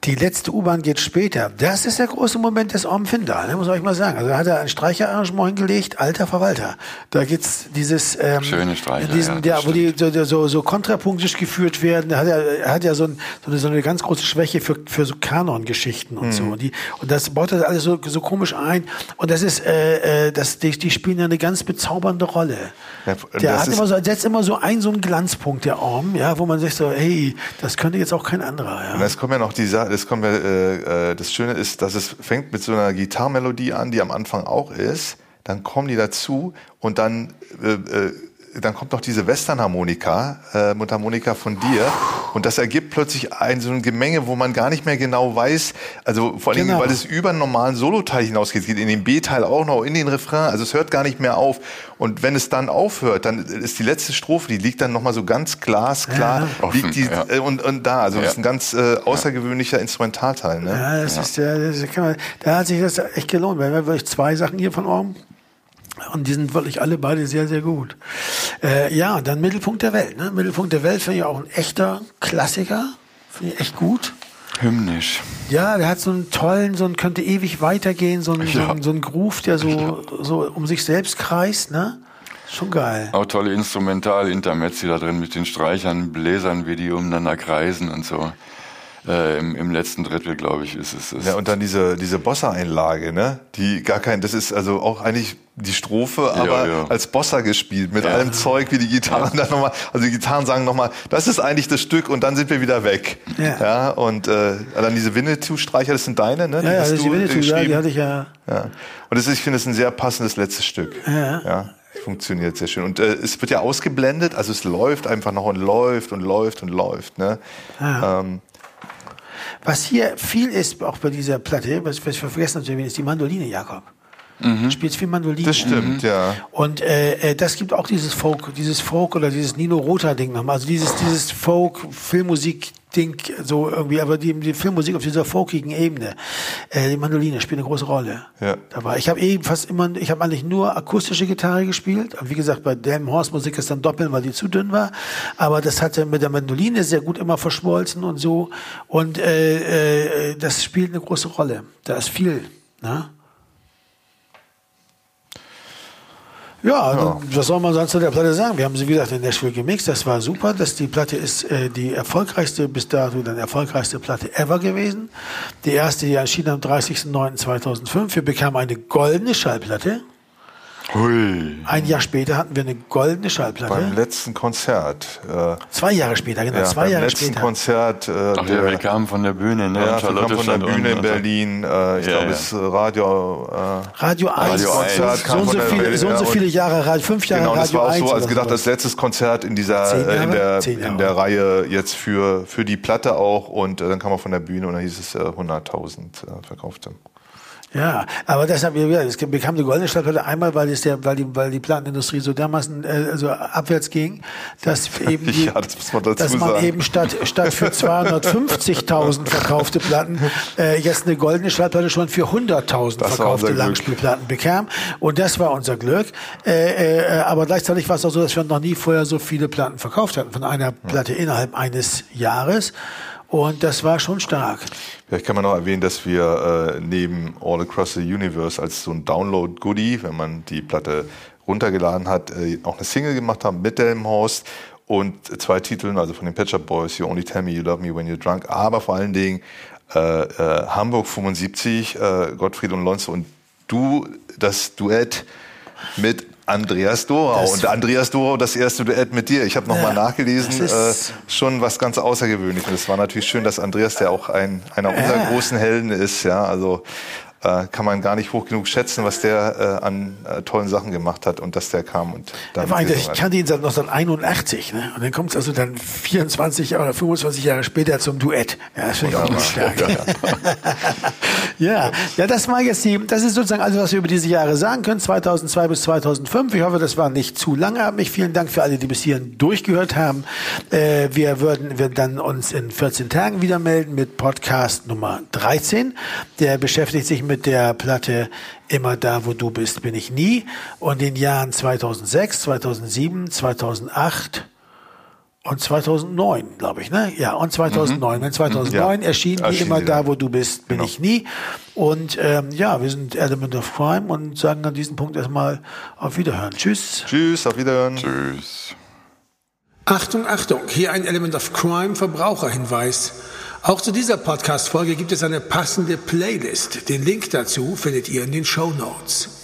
Die letzte U-Bahn geht später. Das ist der große Moment des Orm Findal, ne, muss ich euch mal sagen. Also da hat er ein Streicherarrangement hingelegt, alter Verwalter. Da gibt's dieses ähm, Schöne Streicher, diesen, ja, das wo die so, so, so kontrapunktisch geführt werden. Er hat ja, er hat ja so, ein, so, eine, so eine ganz große Schwäche für, für so Kanon-Geschichten und so. Und, die, und das baut er alles so, so komisch ein. Und das ist, äh, äh, das, die, die spielen ja eine ganz bezaubernde Rolle. Ja, der hat immer so, setzt immer so einen so einen Glanzpunkt, der Orm, ja, wo man sich so, hey, das könnte jetzt auch kein anderer. Ja. Und es kommt ja noch die Sache, das kommt ja, äh, äh, das Schöne ist, dass es fängt mit so einer Gitarrenmelodie an, die am Anfang auch ist. Dann kommen die dazu und dann, äh, äh, dann kommt noch diese Westernharmonika, äh, Mundharmonika von dir. Und das ergibt plötzlich ein so ein Gemenge, wo man gar nicht mehr genau weiß, also vor allem, Genau. weil es über einen normalen Soloteil hinausgeht, es geht in den B-Teil auch noch, in den Refrain, also es hört gar nicht mehr auf. Und wenn es dann aufhört, dann ist die letzte Strophe, die liegt dann nochmal so ganz glasklar, Ja. liegt die, ja. äh, und, und da, also das Ja. ist ein ganz äh, außergewöhnlicher Instrumentalteil. Ne? Ja, das ist der, das kann man, da hat sich das echt gelohnt, weil wir haben wirklich zwei Sachen hier von Orm. Und die sind wirklich alle beide sehr, sehr gut. Äh, ja, dann Mittelpunkt der Welt. Ne? Mittelpunkt der Welt finde ich auch ein echter Klassiker. Finde ich echt gut. Hymnisch. Ja, der hat so einen tollen, so einen könnte ewig weitergehen, so einen, so Ja. einen, so einen Groove, der so, so um sich selbst kreist. Ne? Schon geil. Auch tolle Instrumental-Intermezzi da drin mit den Streichern, Bläsern, wie die umeinander kreisen und so. Äh, im, Im letzten Drittel, glaube ich, ist es. Ist Ja, und dann diese, diese Bossa-Einlage, ne? Die gar kein, das ist also auch eigentlich die Strophe, aber ja. als Bossa gespielt, mit Ja. allem Zeug, wie die Gitarren dann nochmal, also die Gitarren sagen nochmal, das ist eigentlich das Stück und dann sind wir wieder weg. Ja. und äh, dann diese Winnetou-Streicher, das sind deine, ne? Ja, ja, hast das du, Winnetou, ja, die geschrieben. hatte ich ja. Ja. Und das ist, ich finde, es ist ein sehr passendes letztes Stück. Ja. ja. Funktioniert sehr schön. Und äh, es wird ja ausgeblendet, also es läuft einfach noch und läuft und läuft und läuft. Ne? Ja. Ähm, Was hier viel ist, auch bei dieser Platte, was, was wir vergessen haben zu erwähnen, ist die Mandoline, Jakob. Du spielst viel Mandoline. das stimmt, ja. Und äh, äh, das gibt auch dieses Folk, dieses Folk oder dieses Nino Rota Ding nochmal. Also dieses, dieses Folk, Filmmusik Ding, so irgendwie, aber die, die Filmmusik auf dieser folkigen Ebene. Äh, die Mandoline spielt eine große Rolle. Ja. Dabei. Ich habe eben fast immer, ich habe eigentlich nur akustische Gitarre gespielt. Und wie gesagt, bei Damn Horse Musik ist dann doppeln, weil die zu dünn war. Aber das hatte mit der Mandoline sehr gut immer verschmolzen und so. Und äh, äh, das spielt eine große Rolle. Da ist viel. Ne? Ja, dann, was soll man sonst zu der Platte sagen? Wir haben sie, wie gesagt, in Nashville gemixt. Das war super. Das, die Platte ist äh, die erfolgreichste, bis dato dann erfolgreichste Platte ever gewesen. Die erste, die erschien am 30.09.2005. Wir bekamen eine goldene Schallplatte. Hui. Ein Jahr später hatten wir eine goldene Schallplatte. Beim letzten Konzert. Äh, zwei Jahre später, genau, ja, zwei beim Jahre letzten später. Konzert. Äh, Ach ja, wir kamen von der Bühne, ne? ja, wir kamen von der Bühne in so. Berlin. Äh, ich Ja, glaube, ja. es ist Radio. Äh, Radio 1, Radio so, 1 so, kam und so von der- viele, so und so ja, viele Jahre, Radio- fünf Jahre genau, das Radio war auch 1. so, als gedacht, das letztes Konzert in dieser, äh, in der, in der Reihe jetzt für, für die Platte auch. Und äh, dann kam er von der Bühne und dann hieß es äh, 100.000 äh, verkaufte. Ja, aber deshalb, gesagt, es bekam die goldene Stadtplatte einmal, weil es der, weil die, weil die Plattenindustrie so dermaßen äh, also abwärts ging, dass eben die, Ja, das man dass man sagen. eben statt statt für 250.000 verkaufte Platten äh, jetzt eine goldene Stadtplatte schon für 100.000 Das war verkaufte. Langspielplatten bekam und das war unser Glück. Äh, äh, aber gleichzeitig war es auch so, dass wir noch nie vorher so viele Platten verkauft hatten von einer Platte innerhalb eines Jahres. Und das war schon stark. Vielleicht kann man noch erwähnen, dass wir äh, neben All Across the Universe als so ein Download-Goodie, wenn man die Platte runtergeladen hat, äh, auch eine Single gemacht haben mit Delmenhorst und zwei Titeln, also von den Pet Shop Boys, You Only Tell Me You Love Me When You're Drunk, aber vor allen Dingen äh, äh, Hamburg 75, äh, Gottfried und Lonzo und du, das Duett mit Andreas Dorau. Das- und Andreas Dorau, das erste Duett mit dir. Ich habe nochmal Ja, nachgelesen, äh, schon was ganz Außergewöhnliches. Es war natürlich schön, dass Andreas, der auch ein, einer unserer Ja. großen Helden ist, ja, also äh, kann man gar nicht hoch genug schätzen, was der äh, an äh, tollen Sachen gemacht hat und dass der kam und dann. Ja, ich kannte ihn seit 1981, ne? Und dann kommt es also dann 24 oder 25 Jahre später zum Duett. Ja, das finde ich auch nicht stark. ja, ja, das war jetzt die, das ist sozusagen alles, was wir über diese Jahre sagen können, 2002 bis 2005. Ich hoffe, das war nicht zu lange. Mich vielen Dank für alle, die bis hierhin durchgehört haben. Äh, wir würden, wir dann uns in 14 Tagen wieder melden mit Podcast Nummer 13. Der beschäftigt sich mit der Platte Immer da, wo du bist, bin ich nie. Und in den Jahren 2006, 2007, 2008 und 2009, glaube ich, ne? Ja, und 2009. Wenn 2009 Ja. erschien die Immer die da, wo du bist, bin Genau. ich nie. Und ähm, ja, wir sind Element of Crime und sagen an diesem Punkt erstmal auf Wiederhören. Tschüss. Tschüss, auf Wiederhören. Tschüss. Achtung, Achtung, hier ein Element of Crime Verbraucherhinweis. Auch zu dieser Podcast-Folge gibt es eine passende Playlist. Den Link dazu findet ihr in den Show Notes.